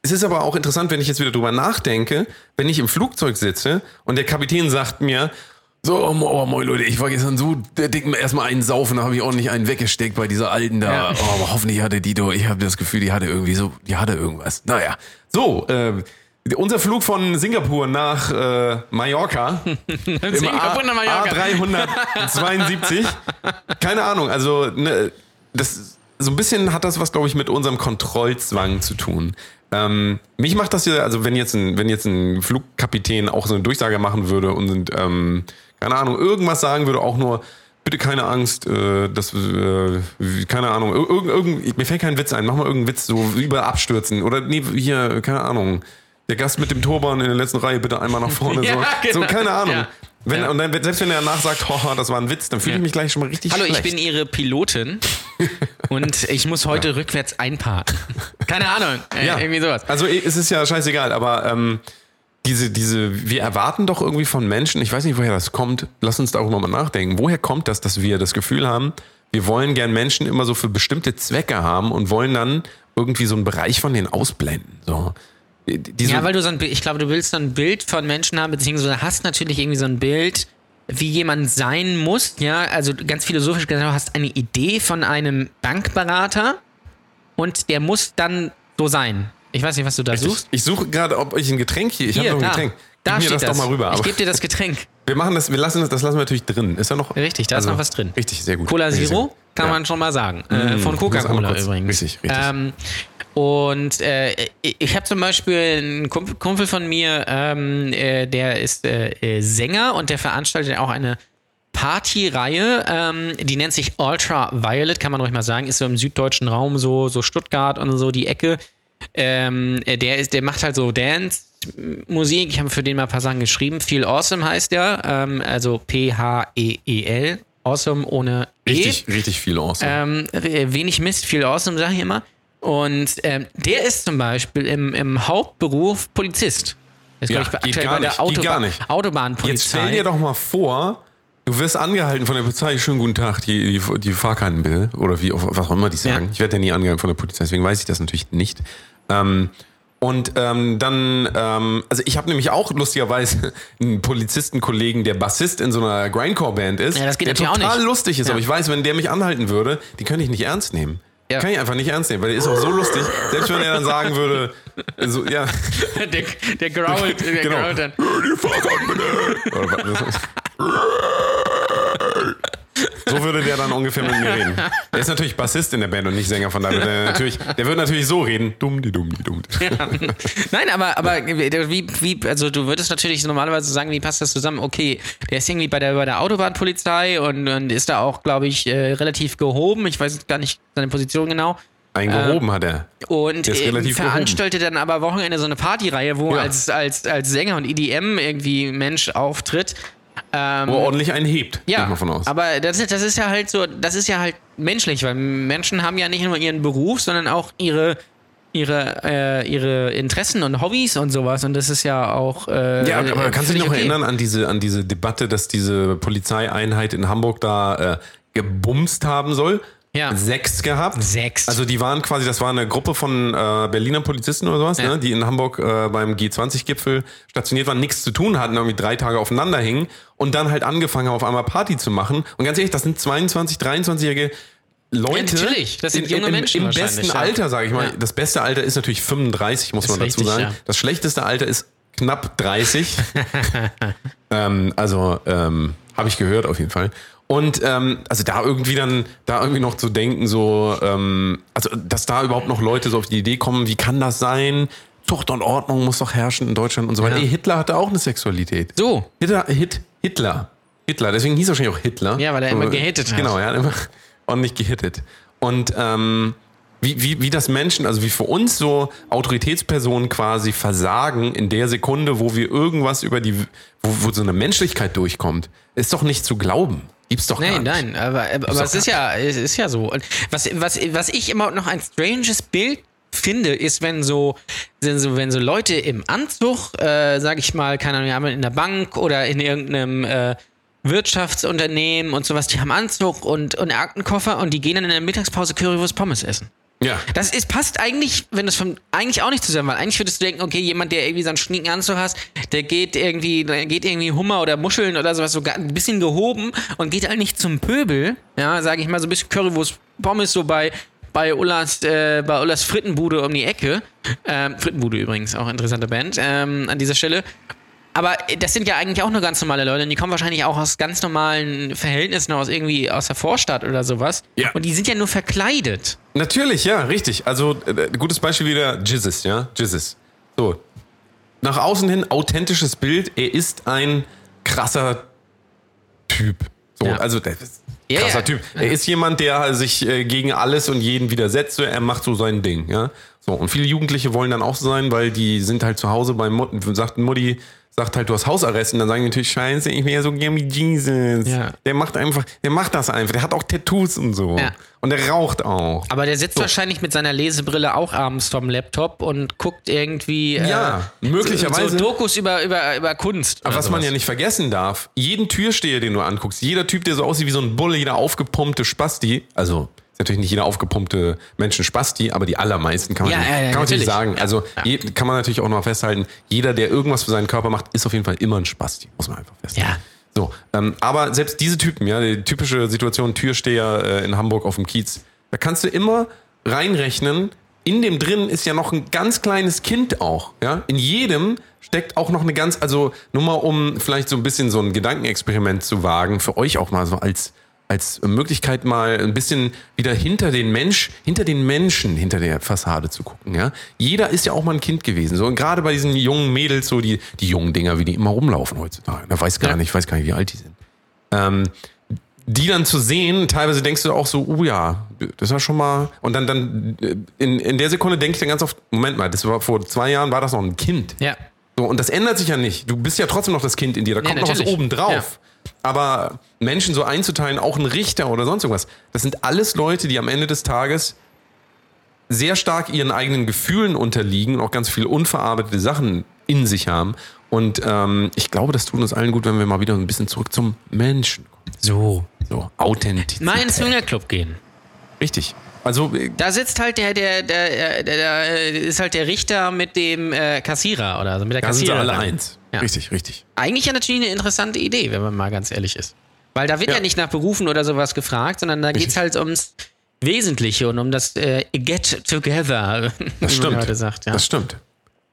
es ist aber auch interessant, wenn ich jetzt wieder drüber nachdenke, wenn ich im Flugzeug sitze und der Kapitän sagt mir, so, oh, oh, moin Leute, ich war gestern so dick erstmal einen saufen, da habe ich ordentlich einen weggesteckt bei dieser alten da. Ja. Oh, aber hoffentlich hatte die doch, ich habe das Gefühl, die hatte irgendwie so, die hatte irgendwas. Naja, so, äh, unser Flug von Singapur nach äh, Mallorca *laughs* Singapur nach Mallorca. A372. Keine Ahnung, also ne, das so ein bisschen hat das was, glaube ich, mit unserem Kontrollzwang zu tun. Ähm, mich macht das ja, also wenn jetzt ein, wenn jetzt ein Flugkapitän auch so eine Durchsage machen würde und ähm, keine Ahnung, irgendwas sagen würde, auch nur bitte keine Angst, äh, das, äh, keine Ahnung, irgend, irgend, mir fällt kein Witz ein, mach mal irgendeinen Witz, so über abstürzen oder nee, hier, keine Ahnung. der Gast mit dem Turban in der letzten Reihe bitte einmal nach vorne. *laughs* Ja, so. so, genau. keine Ahnung. Ja. Wenn, Ja. Und dann, selbst wenn er danach sagt, *laughs* haha, das war ein Witz, dann fühle ich mich gleich schon mal richtig Hallo, schlecht. ich bin Ihre Pilotin *laughs* und ich muss heute rückwärts einparken. Keine Ahnung, äh, ja. irgendwie sowas. Also es ist ja scheißegal, aber ähm, diese, diese, wir erwarten doch irgendwie von Menschen, ich weiß nicht, woher das kommt, lass uns darüber mal nachdenken. Woher kommt das, dass wir das Gefühl haben, wir wollen gern Menschen immer so für bestimmte Zwecke haben und wollen dann irgendwie so einen Bereich von denen ausblenden. So. Diese, Ja, weil du so ein Bild, ich glaube, du willst so ein Bild von Menschen haben, beziehungsweise hast natürlich irgendwie so ein Bild, wie jemand sein muss, ja, also ganz philosophisch gesagt, du hast eine Idee von einem Bankberater und der muss dann so sein. Ich weiß nicht, was du da suchst. ich suche gerade, ob ich ein Getränk hier, ich habe noch ein da, Getränk. da Gib mir steht das, doch mal rüber. Ich gebe dir das Getränk. wir machen das, wir lassen das, das lassen wir natürlich drin. Ist da noch? Richtig, da ist noch was drin. Richtig, sehr gut. Cola Zero, kann Ja. man schon mal sagen. Äh, Mm, von Coca-Cola übrigens. richtig, richtig. Ähm, und äh, ich habe zum Beispiel einen Kumpel, Kumpel von mir, ähm, äh, der ist äh, äh, Sänger und der veranstaltet auch eine Partyreihe, ähm, die nennt sich Ultra Violet, kann man ruhig mal sagen, ist so im süddeutschen Raum, so, so Stuttgart und so die Ecke. Ähm, äh, der, ist, der macht halt so Dance-Musik. Ich habe für den mal ein paar Sachen geschrieben. Feel Awesome heißt der. Ähm, also P-H-E-E-L. Awesome ohne E. Richtig, richtig viel awesome. Ähm, äh, wenig Mist, viel Awesome, sage ich immer. Und ähm, der ist zum Beispiel im, im Hauptberuf Polizist. Ist, Ja, ich, geht gar bei der nicht, geht Autoba gar nicht. Autobahnpolizei. Jetzt stell dir doch mal vor, du wirst angehalten von der Polizei. Schönen guten Tag, die, die, die Fahrkarten bitte. Oder wie, was auch immer die sagen. Ja. Ich werde ja nie angehalten von der Polizei, deswegen weiß ich das natürlich nicht. Ähm, und ähm, dann, ähm, also ich habe nämlich auch lustigerweise *laughs* einen Polizistenkollegen, der Bassist in so einer Grindcore-Band ist, Ja, das geht der natürlich auch total nicht. lustig ist. Ja. Aber ich weiß, wenn der mich anhalten würde, die könnte ich nicht ernst nehmen. Ja. Kann ich einfach nicht ernst nehmen, weil der ist auch so lustig. Selbst wenn er dann sagen würde, so, ja, *laughs* der, der growlt, der Genau. growlt dann. die Fahrkarten bitte. *laughs* So würde der dann ungefähr mit mir reden. Der ist natürlich Bassist in der Band und nicht Sänger, von daher wird er natürlich, der wird natürlich so reden. Dumm, die dumm, die dumm. Nein, aber, aber wie, wie, also du würdest natürlich normalerweise sagen, wie passt das zusammen? Okay, der ist irgendwie bei der, bei der Autobahnpolizei und, und ist da auch, glaube ich, äh, relativ gehoben. Ich weiß gar nicht seine Position genau. Ein gehoben hat er. Und Der ähm, relativ veranstaltet dann aber Wochenende so eine Partyreihe, wo Ja. als, als, als Sänger und EDM irgendwie Mensch auftritt. Ähm, Wo er ordentlich einen hebt, ja, ich mal von aus. aber das ist, das ist ja halt so, das ist ja halt menschlich, weil Menschen haben ja nicht nur ihren Beruf, sondern auch ihre, ihre, äh, ihre Interessen und Hobbys und sowas. Und das ist ja auch. Äh, Ja, aber kannst du dich noch okay. erinnern an diese, an diese Debatte, dass diese Polizeieinheit in Hamburg da äh, gebumst haben soll? Ja. Sechs gehabt. Sechs. Also die waren quasi, das war eine Gruppe von äh, Berliner Polizisten oder sowas, Ja. ne, die in Hamburg äh, beim G20-Gipfel stationiert waren, nichts zu tun hatten, irgendwie drei Tage aufeinander hingen und dann halt angefangen haben, auf einmal Party zu machen. Und ganz ehrlich, das sind 22, 23-jährige Leute. Ja, natürlich. Das sind in, junge in, Menschen Im besten ja. Alter, sage ich mal. Das beste Alter ist natürlich 35, muss Ist man dazu richtig, sagen. Das schlechteste Alter ist knapp 30. *laughs* ähm, also ähm, habe ich gehört auf jeden Fall. Und ähm, also da irgendwie dann, da irgendwie noch zu denken, so, ähm, also dass da überhaupt noch Leute so auf die Idee kommen, wie kann das sein? Zucht und Ordnung muss doch herrschen in Deutschland und so weiter. Ja. Ey, Hitler hatte auch eine Sexualität. So. Hitler, Hit, Hitler. Hitler, deswegen hieß er wahrscheinlich auch Hitler. Ja, weil er immer So, gehittet hat. Genau, er hat immer *laughs* ordentlich gehittet. Und ähm, wie, wie, wie das Menschen, also wie für uns so Autoritätspersonen quasi versagen in der Sekunde, wo wir irgendwas über die, wo, wo so eine Menschlichkeit durchkommt, ist doch nicht zu glauben. Gibt's doch gar Nein, nicht. nein, aber, aber doch es ist ja, es ist ja so. Und was, was, was ich immer noch ein stranges Bild finde, ist, wenn so, wenn so, wenn so Leute im Anzug, äh, sag ich mal, keine Ahnung, in der Bank oder in irgendeinem äh, Wirtschaftsunternehmen und sowas, die haben Anzug und, und Aktenkoffer und die gehen dann in der Mittagspause Currywurst Pommes essen. Ja. Das ist, passt eigentlich, wenn das von, eigentlich auch nicht zusammen, weil eigentlich würdest du denken, okay, jemand, der irgendwie so einen schnieken Anzug hast, der geht irgendwie, der geht irgendwie Hummer oder Muscheln oder sowas, so ein bisschen gehoben und geht halt nicht zum Pöbel, ja, sage ich mal, so ein bisschen Currywurst Pommes so bei, bei Ullas, äh, bei Ullas Frittenbude um die Ecke. Ähm, Frittenbude übrigens, auch interessante Band, ähm, an dieser Stelle. Aber das sind ja eigentlich auch nur ganz normale Leute und die kommen wahrscheinlich auch aus ganz normalen Verhältnissen, aus irgendwie aus der Vorstadt oder sowas. Ja. Und die sind ja nur verkleidet. Natürlich, ja, richtig. Also, äh, gutes Beispiel wieder Jizzes, ja? Jizzes. So. Nach außen hin authentisches Bild. Er ist ein krasser Typ. So, Ja. also, der ist krasser ja. Typ. Er ist jemand, der sich äh, gegen alles und jeden widersetzt. So, Er macht so sein Ding, ja? So, und viele Jugendliche wollen dann auch so sein, weil die sind halt zu Hause bei Mut, sagt Mutti, sagt halt, du hast Hausarrest und dann sagen die natürlich, scheiße, ich wäre so gern wie Jesus. Ja. Der macht einfach, der macht das einfach, der hat auch Tattoos und so. Ja. Und der raucht auch. Aber der sitzt wahrscheinlich mit seiner Lesebrille auch abends vorm Laptop und guckt irgendwie äh, Ja, möglicherweise. so Dokus über, über, über Kunst. Aber was man sowas. ja nicht vergessen darf, jeden Türsteher, den du anguckst, jeder Typ, der so aussieht wie so ein Bulle, jeder aufgepumpte Spasti, also ist natürlich nicht jeder aufgepumpte Menschen Spasti, aber die allermeisten kann man, Ja, nicht, ja, ja, kann man natürlich natürlich. sagen. Also je, kann man natürlich auch noch festhalten, jeder, der irgendwas für seinen Körper macht, ist auf jeden Fall immer ein Spasti, muss man einfach festhalten. Ja. So, ähm, aber selbst diese Typen, ja, die typische Situation, Türsteher äh, in Hamburg auf dem Kiez, da kannst du immer reinrechnen, in dem drin ist ja noch ein ganz kleines Kind auch, ja. In jedem steckt auch noch eine ganz, also nur mal um vielleicht so ein bisschen so ein Gedankenexperiment zu wagen, für euch auch mal so als, als Möglichkeit mal ein bisschen wieder hinter den Mensch, hinter den Menschen, hinter der Fassade zu gucken, ja. Jeder ist ja auch mal ein Kind gewesen, so und gerade bei diesen jungen Mädels, so die, die jungen Dinger, wie die immer rumlaufen heutzutage, da weiß gar Ja. nicht, ich weiß gar nicht, wie alt die sind. Ähm, die dann zu sehen, teilweise denkst du auch so, oh ja, das war schon mal. Und dann, dann äh, in, in der Sekunde denke ich dann ganz oft, Moment mal, das war vor zwei Jahren war das noch ein Kind. Ja. So, und das ändert sich ja nicht. Du bist ja trotzdem noch das Kind in dir, da kommt noch was oben drauf. Aber Menschen so einzuteilen, auch ein Richter oder sonst irgendwas, das sind alles Leute, die am Ende des Tages sehr stark ihren eigenen Gefühlen unterliegen und auch ganz viele unverarbeitete Sachen in sich haben. Und ähm, ich glaube, das tut uns allen gut, wenn wir mal wieder ein bisschen zurück zum Menschen kommen. So. So, Authentizität. Mal ins Swingerclub gehen. Richtig. Also, äh, Da sitzt halt der, der, der, der, der, der ist halt der Richter mit dem äh, Kassierer oder so, mit der da sind sie Kassiererin. alle eins. Ja. Richtig, richtig. Eigentlich ja natürlich eine interessante Idee, wenn man mal ganz ehrlich ist. Weil da wird ja, Ja. nicht nach Berufen oder sowas gefragt, sondern da geht es halt ums Wesentliche und um das äh, Get Together, *laughs* wie Das stimmt. man heute sagt. Ja. Das stimmt.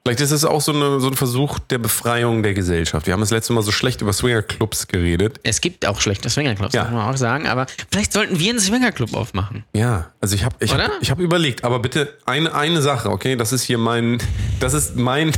Vielleicht ist es auch so, eine, so ein Versuch der Befreiung der Gesellschaft. Wir haben das letzte Mal so schlecht über Swingerclubs geredet. Es gibt auch schlechte Swingerclubs, Ja. muss man auch sagen, aber vielleicht sollten wir einen Swingerclub aufmachen. Ja, also ich habe ich hab, ich hab überlegt, aber bitte eine, eine Sache, okay? Das ist hier mein, das ist mein,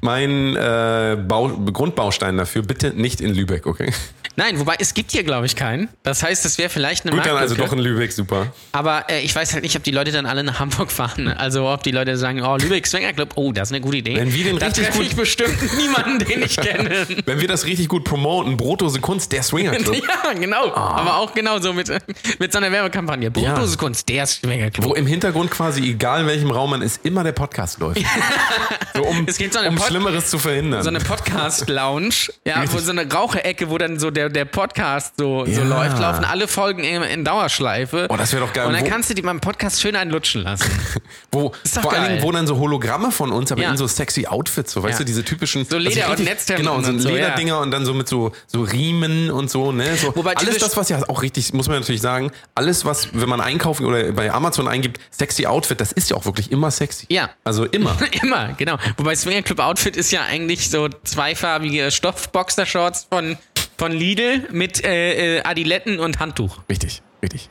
mein äh, Bau, Grundbaustein dafür. Bitte nicht in Lübeck, okay? Nein, wobei es gibt hier, glaube ich, keinen. Das heißt, es wäre vielleicht eine Gut, dann also doch in Lübeck, super. Aber äh, ich weiß halt nicht, ob die Leute dann alle nach Hamburg fahren. Also ob die Leute sagen, oh, Lübeck Swingerclub, oh, das ist eine gute Idee. Wenn wir den da richtig gut- ich bestimmt *laughs* niemanden, den ich kenne. Wenn wir das richtig gut promoten, Brotdose Kunst, der Swinger Club. *laughs* ja, genau. Aber auch genau so mit, mit so einer Werbekampagne. Brotdose Kunst, der Swingerclub. Wo im Hintergrund quasi, egal in welchem Raum man ist, immer der Podcast läuft. *laughs* so, um so eine um Schlimmeres zu verhindern. So eine Podcast-Lounge, ja, wo so eine Raucherecke, wo dann so der, der Podcast so, so Ja. läuft, laufen alle Folgen in, in Dauerschleife. Oh, das wär doch geil. Und dann Wo- kannst du die beim Podcast schön einlutschen lassen. *laughs* Wo, Ist doch vor allen. Dingen, wo dann so Hologramme von uns, aber Ja. in so sexy Outfits, so weißt du, diese typischen. So Leder- was ich und Netzhemden Genau, so und so. Lederdinger und dann so mit so, so Riemen und so, ne? So, Wobei alles das, was ja auch richtig, muss man natürlich sagen, alles, was, wenn man einkaufen oder bei Amazon eingibt, sexy Outfit, das ist ja auch wirklich immer sexy. Ja. Also immer. *laughs* Immer, genau. Wobei Swingerclub Outfit ist ja eigentlich so zweifarbige Stoffboxershorts von, von Lidl mit äh, äh, Adiletten und Handtuch. richtig, richtig.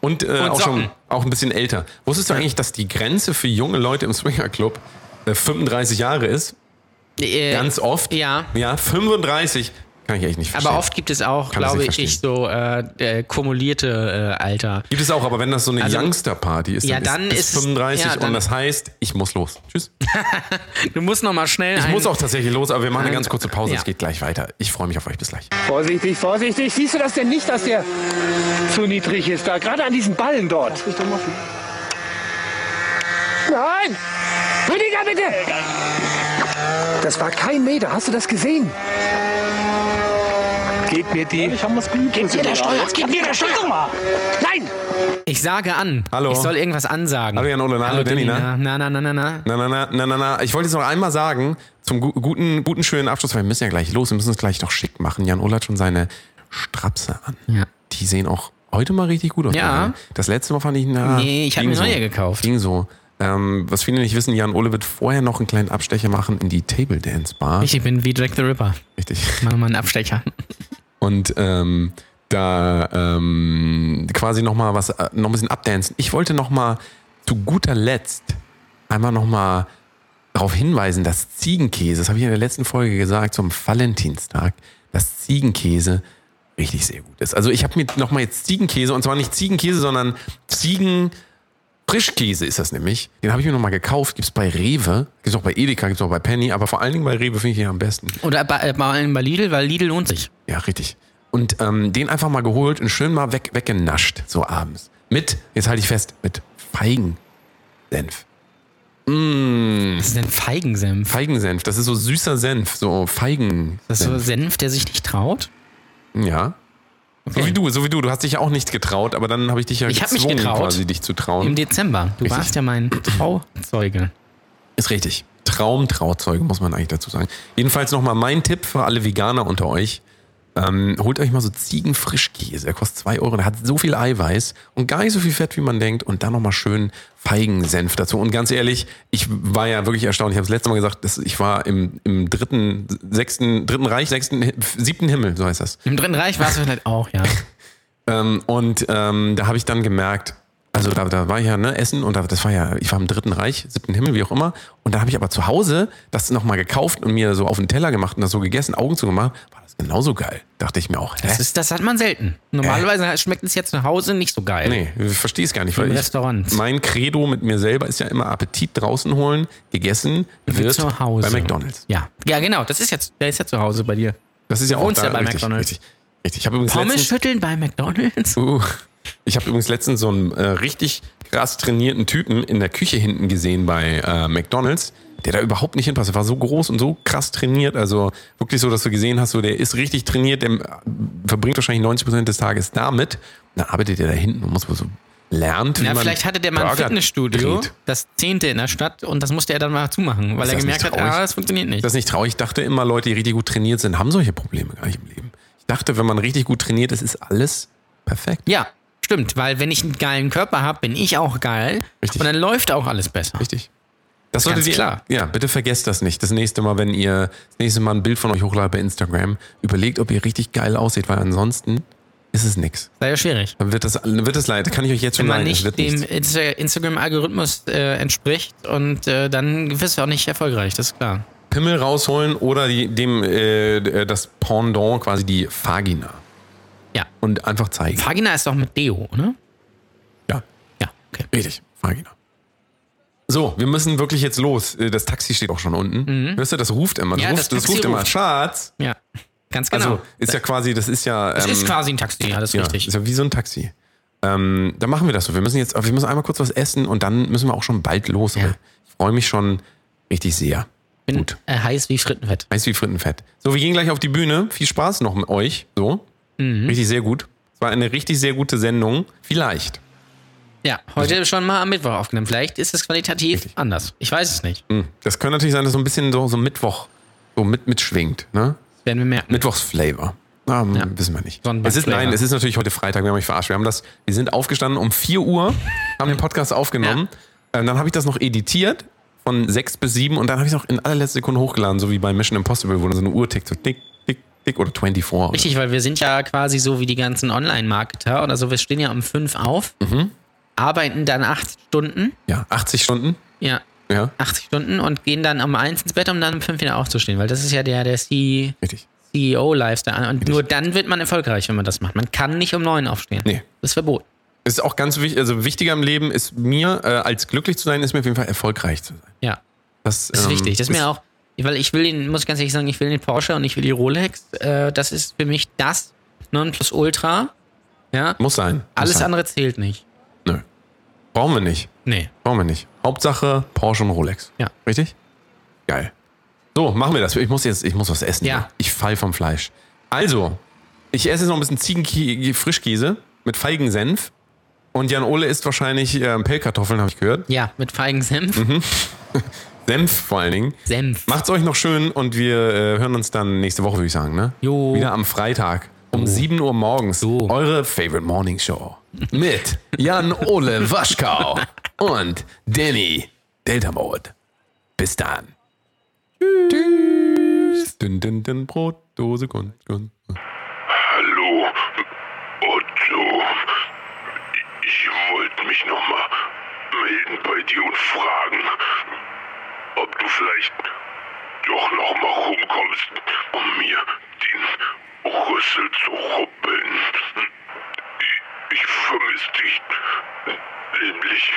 Und, äh, Und auch schon Socken. auch ein bisschen älter. Wusstest du eigentlich, dass die Grenze für junge Leute im Swinger Club äh, 35 Jahre ist? Äh, Ganz oft. Ja. Ja, 35. Kann ich echt nicht verstehen. Aber oft gibt es auch, Kann glaube nicht ich, so äh, äh, kumulierte äh, Alter. Gibt es auch, aber wenn das so eine Also- Youngster-Party ist, Ja, dann, dann ist, ist es es- 35 ja, und dann- das heißt, ich muss los. Tschüss. *laughs* Du musst noch mal schnell. Ich ein- muss auch tatsächlich los, aber wir machen eine ein- ganz kurze Pause. ja. Es geht gleich weiter. Ich freue mich auf euch. Bis gleich. Vorsichtig, vorsichtig. Siehst du das denn nicht, dass der zu niedrig ist da? Gerade an diesen Ballen dort. Nein! Rüdiger, bitte! Das war kein Meter. Hast du das gesehen? Gib mir die. Ich hab was gut. Gib mir der Steuer. Gib mir der Steuer. Nein! Ich sage an. Hallo. Ich soll irgendwas ansagen. Hallo, Jan Ole, na, hallo, Danny, na? Na, na, na, na, na. Na, na, na, na, na, na. Ich wollte jetzt noch einmal sagen, zum gu guten, guten, schönen Abschluss, weil wir müssen ja gleich los. Wir müssen uns gleich doch schick machen. Jan Ole hat schon seine Strapse an. Ja. Die sehen auch heute mal richtig gut aus. Ja. Das letzte Mal fand ich, na, Nee, ich hab ging mir so. neue gekauft. Ging so. Ähm, was viele nicht wissen, Jan Ole wird vorher noch einen kleinen Abstecher machen in die Table Dance Bar. Ich bin wie Jack the Ripper. Richtig. Machen wir einen Abstecher. und ähm, da ähm, quasi nochmal was, äh, noch ein bisschen abdancen. Ich wollte nochmal zu guter Letzt einmal nochmal darauf hinweisen, dass Ziegenkäse, das habe ich in der letzten Folge gesagt, zum Valentinstag, dass Ziegenkäse richtig sehr gut ist. Also ich habe mir nochmal jetzt Ziegenkäse, und zwar nicht Ziegenkäse, sondern Ziegen Frischkäse ist das nämlich. Den habe ich mir nochmal gekauft. Gibt's bei Rewe, gibt's auch bei Edeka, gibt's auch bei Penny, aber vor allen Dingen bei Rewe finde ich den am besten. Oder bei, äh, bei allem bei Lidl, weil Lidl lohnt sich. Ja, richtig. Und ähm, den einfach mal geholt und schön mal weg, weggenascht, so abends. Mit, jetzt halte ich fest, mit Feigensenf. Mmh, Was ist denn Feigensenf? Feigensenf, das ist so süßer Senf, so Feigen. Das ist so Senf, der sich nicht traut? Ja. So wie du, so wie du. Du hast dich ja auch nicht getraut, aber dann habe ich dich ja Ich hab mich gezwungen, getraut. quasi dich zu trauen. Im Dezember. Du Richtig. warst ja mein *clears throat* Trauzeuge. Ist richtig. Traumtrauzeuge, muss man eigentlich dazu sagen. Jedenfalls nochmal mein Tipp für alle Veganer unter euch. Ähm, holt euch mal so Ziegenfrischkäse. Der kostet 2 Euro. Der hat so viel Eiweiß und gar nicht so viel Fett, wie man denkt. Und dann nochmal schön Feigensenf dazu. Und ganz ehrlich, ich war ja wirklich erstaunt. Ich habe das letzte Mal gesagt, dass ich war im, im dritten, sechsten, dritten Reich, sechsten, siebten Himmel, so heißt das. Im Dritten Reich warst du vielleicht auch, ja. *laughs* Ähm, und ähm, da habe ich dann gemerkt, also da, da war ich ja, ne, Essen und da, das war ja, ich war im Dritten Reich, siebten Himmel, wie auch immer. Und da habe ich aber zu Hause das nochmal gekauft und mir so auf den Teller gemacht und das so gegessen, Augen zugemacht. War das genauso geil. Dachte ich mir auch, hä? Das, ist, das hat man selten. Normalerweise schmeckt es jetzt zu Hause nicht so geil. Nee, ich verstehe es gar nicht. Weil Im ich, Restaurant. Mein Credo mit mir selber ist ja immer Appetit draußen holen, gegessen wird zu Hause. bei McDonalds. Ja. Ja, genau. Das ist jetzt, der ist ja zu Hause bei dir. Das ist ja auch da, ja bei richtig, McDonald's. Richtig, richtig. Ich übrigens Pommes letztens, schütteln bei McDonalds? Uh, ich habe übrigens letztens so einen äh, richtig krass trainierten Typen in der Küche hinten gesehen bei äh, McDonalds, der da überhaupt nicht hinpasst. Er war so groß und so krass trainiert. Also wirklich so, dass du gesehen hast, so der ist richtig trainiert, der äh, verbringt wahrscheinlich 90% des Tages damit. Dann arbeitet er da hinten und muss wohl so lernt, wie Ja, man vielleicht hatte der mal ein Burger Fitnessstudio, dreht. das zehnte in der Stadt, und das musste er dann mal zumachen, weil er gemerkt hat, ah, das funktioniert nicht. Das ist nicht traurig. Ich dachte immer, Leute, die richtig gut trainiert sind, haben solche Probleme gar nicht im Leben. Ich dachte, wenn man richtig gut trainiert ist, ist alles perfekt. ja, stimmt, weil wenn ich einen geilen Körper habe, bin ich auch geil Richtig. und dann läuft auch alles besser. Richtig. Das Ganz solltet ihr, klar. Ja, bitte vergesst das nicht. Das nächste Mal, wenn ihr das nächste Mal ein Bild von euch hochladet bei Instagram, überlegt, ob ihr richtig geil aussieht, weil ansonsten ist es nix. Sei ja schwierig. Dann wird das, wird das leid. Kann ich euch jetzt schon Wenn man sagen. es nicht dem nichts. Insta- Instagram-Algorithmus äh, entspricht und äh, dann wirst du auch nicht erfolgreich, das ist klar. Pimmel rausholen oder die, dem äh, das Pendant, quasi die Vagina. Ja. Und einfach zeigen. Vagina ist doch mit Deo, ne? Ja. Ja, okay. Richtig, Vagina. So, wir müssen wirklich jetzt los. Äh, Das Taxi steht auch schon unten. Hörst du, das ruft immer. Das, Mhm. Ja, ruft, das das, ruft immer. ruft. Schatz. Ja, ganz genau. Also ist ja quasi, das ist ja. das ähm, ist quasi ein Taxi, ja, das ist ja, richtig. Ist ja wie so ein Taxi. Ähm, dann machen wir das so. Wir müssen jetzt, wir müssen einmal kurz was essen und dann müssen wir auch schon bald los. Ja. Ich freue mich schon richtig sehr. Bin Gut. äh, heiß wie Frittenfett. Heiß wie Frittenfett. So, wir gehen gleich auf die Bühne. Viel Spaß noch mit euch. So. Mhm. Richtig sehr gut. Es war eine richtig sehr gute Sendung. Vielleicht. Ja, heute schon mal am Mittwoch aufgenommen. Vielleicht ist es qualitativ anders. Ich weiß es nicht. Hm. Das könnte natürlich sein, dass so ein bisschen so, so Mittwoch so mit, mitschwingt. Ne? Das werden wir merken. Mittwochsflavor. Hm, Ja. Wissen wir nicht. Es ist, nein, es ist natürlich heute Freitag, wir haben euch verarscht. Wir haben das, wir sind aufgestanden um 4 Uhr, haben den Podcast aufgenommen. Ähm, dann habe ich das noch editiert von 6 bis 7 und dann habe ich es noch in allerletzter Sekunde hochgeladen, so wie bei Mission Impossible, wo dann so eine Uhr tickt, so tick, tick oder 24. oder- Richtig, weil wir sind ja quasi so wie die ganzen Online-Marketer oder so. Wir stehen ja um fünf auf, Mhm. arbeiten dann acht Stunden, Ja, 80 Stunden. ja, Ja, 80 Stunden und gehen dann um eins ins Bett, um dann um fünf wieder aufzustehen, weil das ist ja der, der C richtig. CEO-Lifestyle. Und nur dann wird man erfolgreich, wenn man das macht. Man kann nicht um neun aufstehen. Nee. Das ist verboten. Es ist auch ganz wichtig, also wichtiger im Leben ist mir, äh, als glücklich zu sein, ist mir auf jeden Fall erfolgreich zu sein. Ja, Das, das ist ähm, wichtig. Das ist mir auch, weil ich will den, muss ich ganz ehrlich sagen, ich will den Porsche und ich will die Rolex. Äh, das ist für mich das Nonplusultra. Ja, Muss sein. Muss alles sein. andere zählt nicht. Nö. Brauchen wir nicht. Nee. Brauchen wir nicht. Hauptsache Porsche und Rolex. Ja. Richtig? Geil. So, machen wir das. Ich muss jetzt, ich muss was essen. Ja. Ich fall vom Fleisch. Also, ich esse jetzt noch ein bisschen Ziegenfrischkäse mit Feigensenf. Und Jan Ole isst wahrscheinlich äh, Pellkartoffeln, habe ich gehört. Ja, mit Feigensenf. Mhm. *laughs* Senf vor allen Dingen. Senf. Macht's euch noch schön und wir äh, hören uns dann nächste Woche, würde ich sagen. Ne? Jo. Wieder am Freitag um 7 Uhr morgens. Jo. Eure Favorite Morning Show. Mit Jan Ole *laughs* Waschkau und Danny Deltamod. Bis dann. Tschüss. Dün, dün, dün, Brot, Dose, Gun, Gun. Hallo, Otto. Ich wollte mich nochmal melden bei dir und fragen, ob du vielleicht doch nochmal rumkommst, um mir den Rüssel zu ruppeln. Ich, ich vermisse dich nämlich.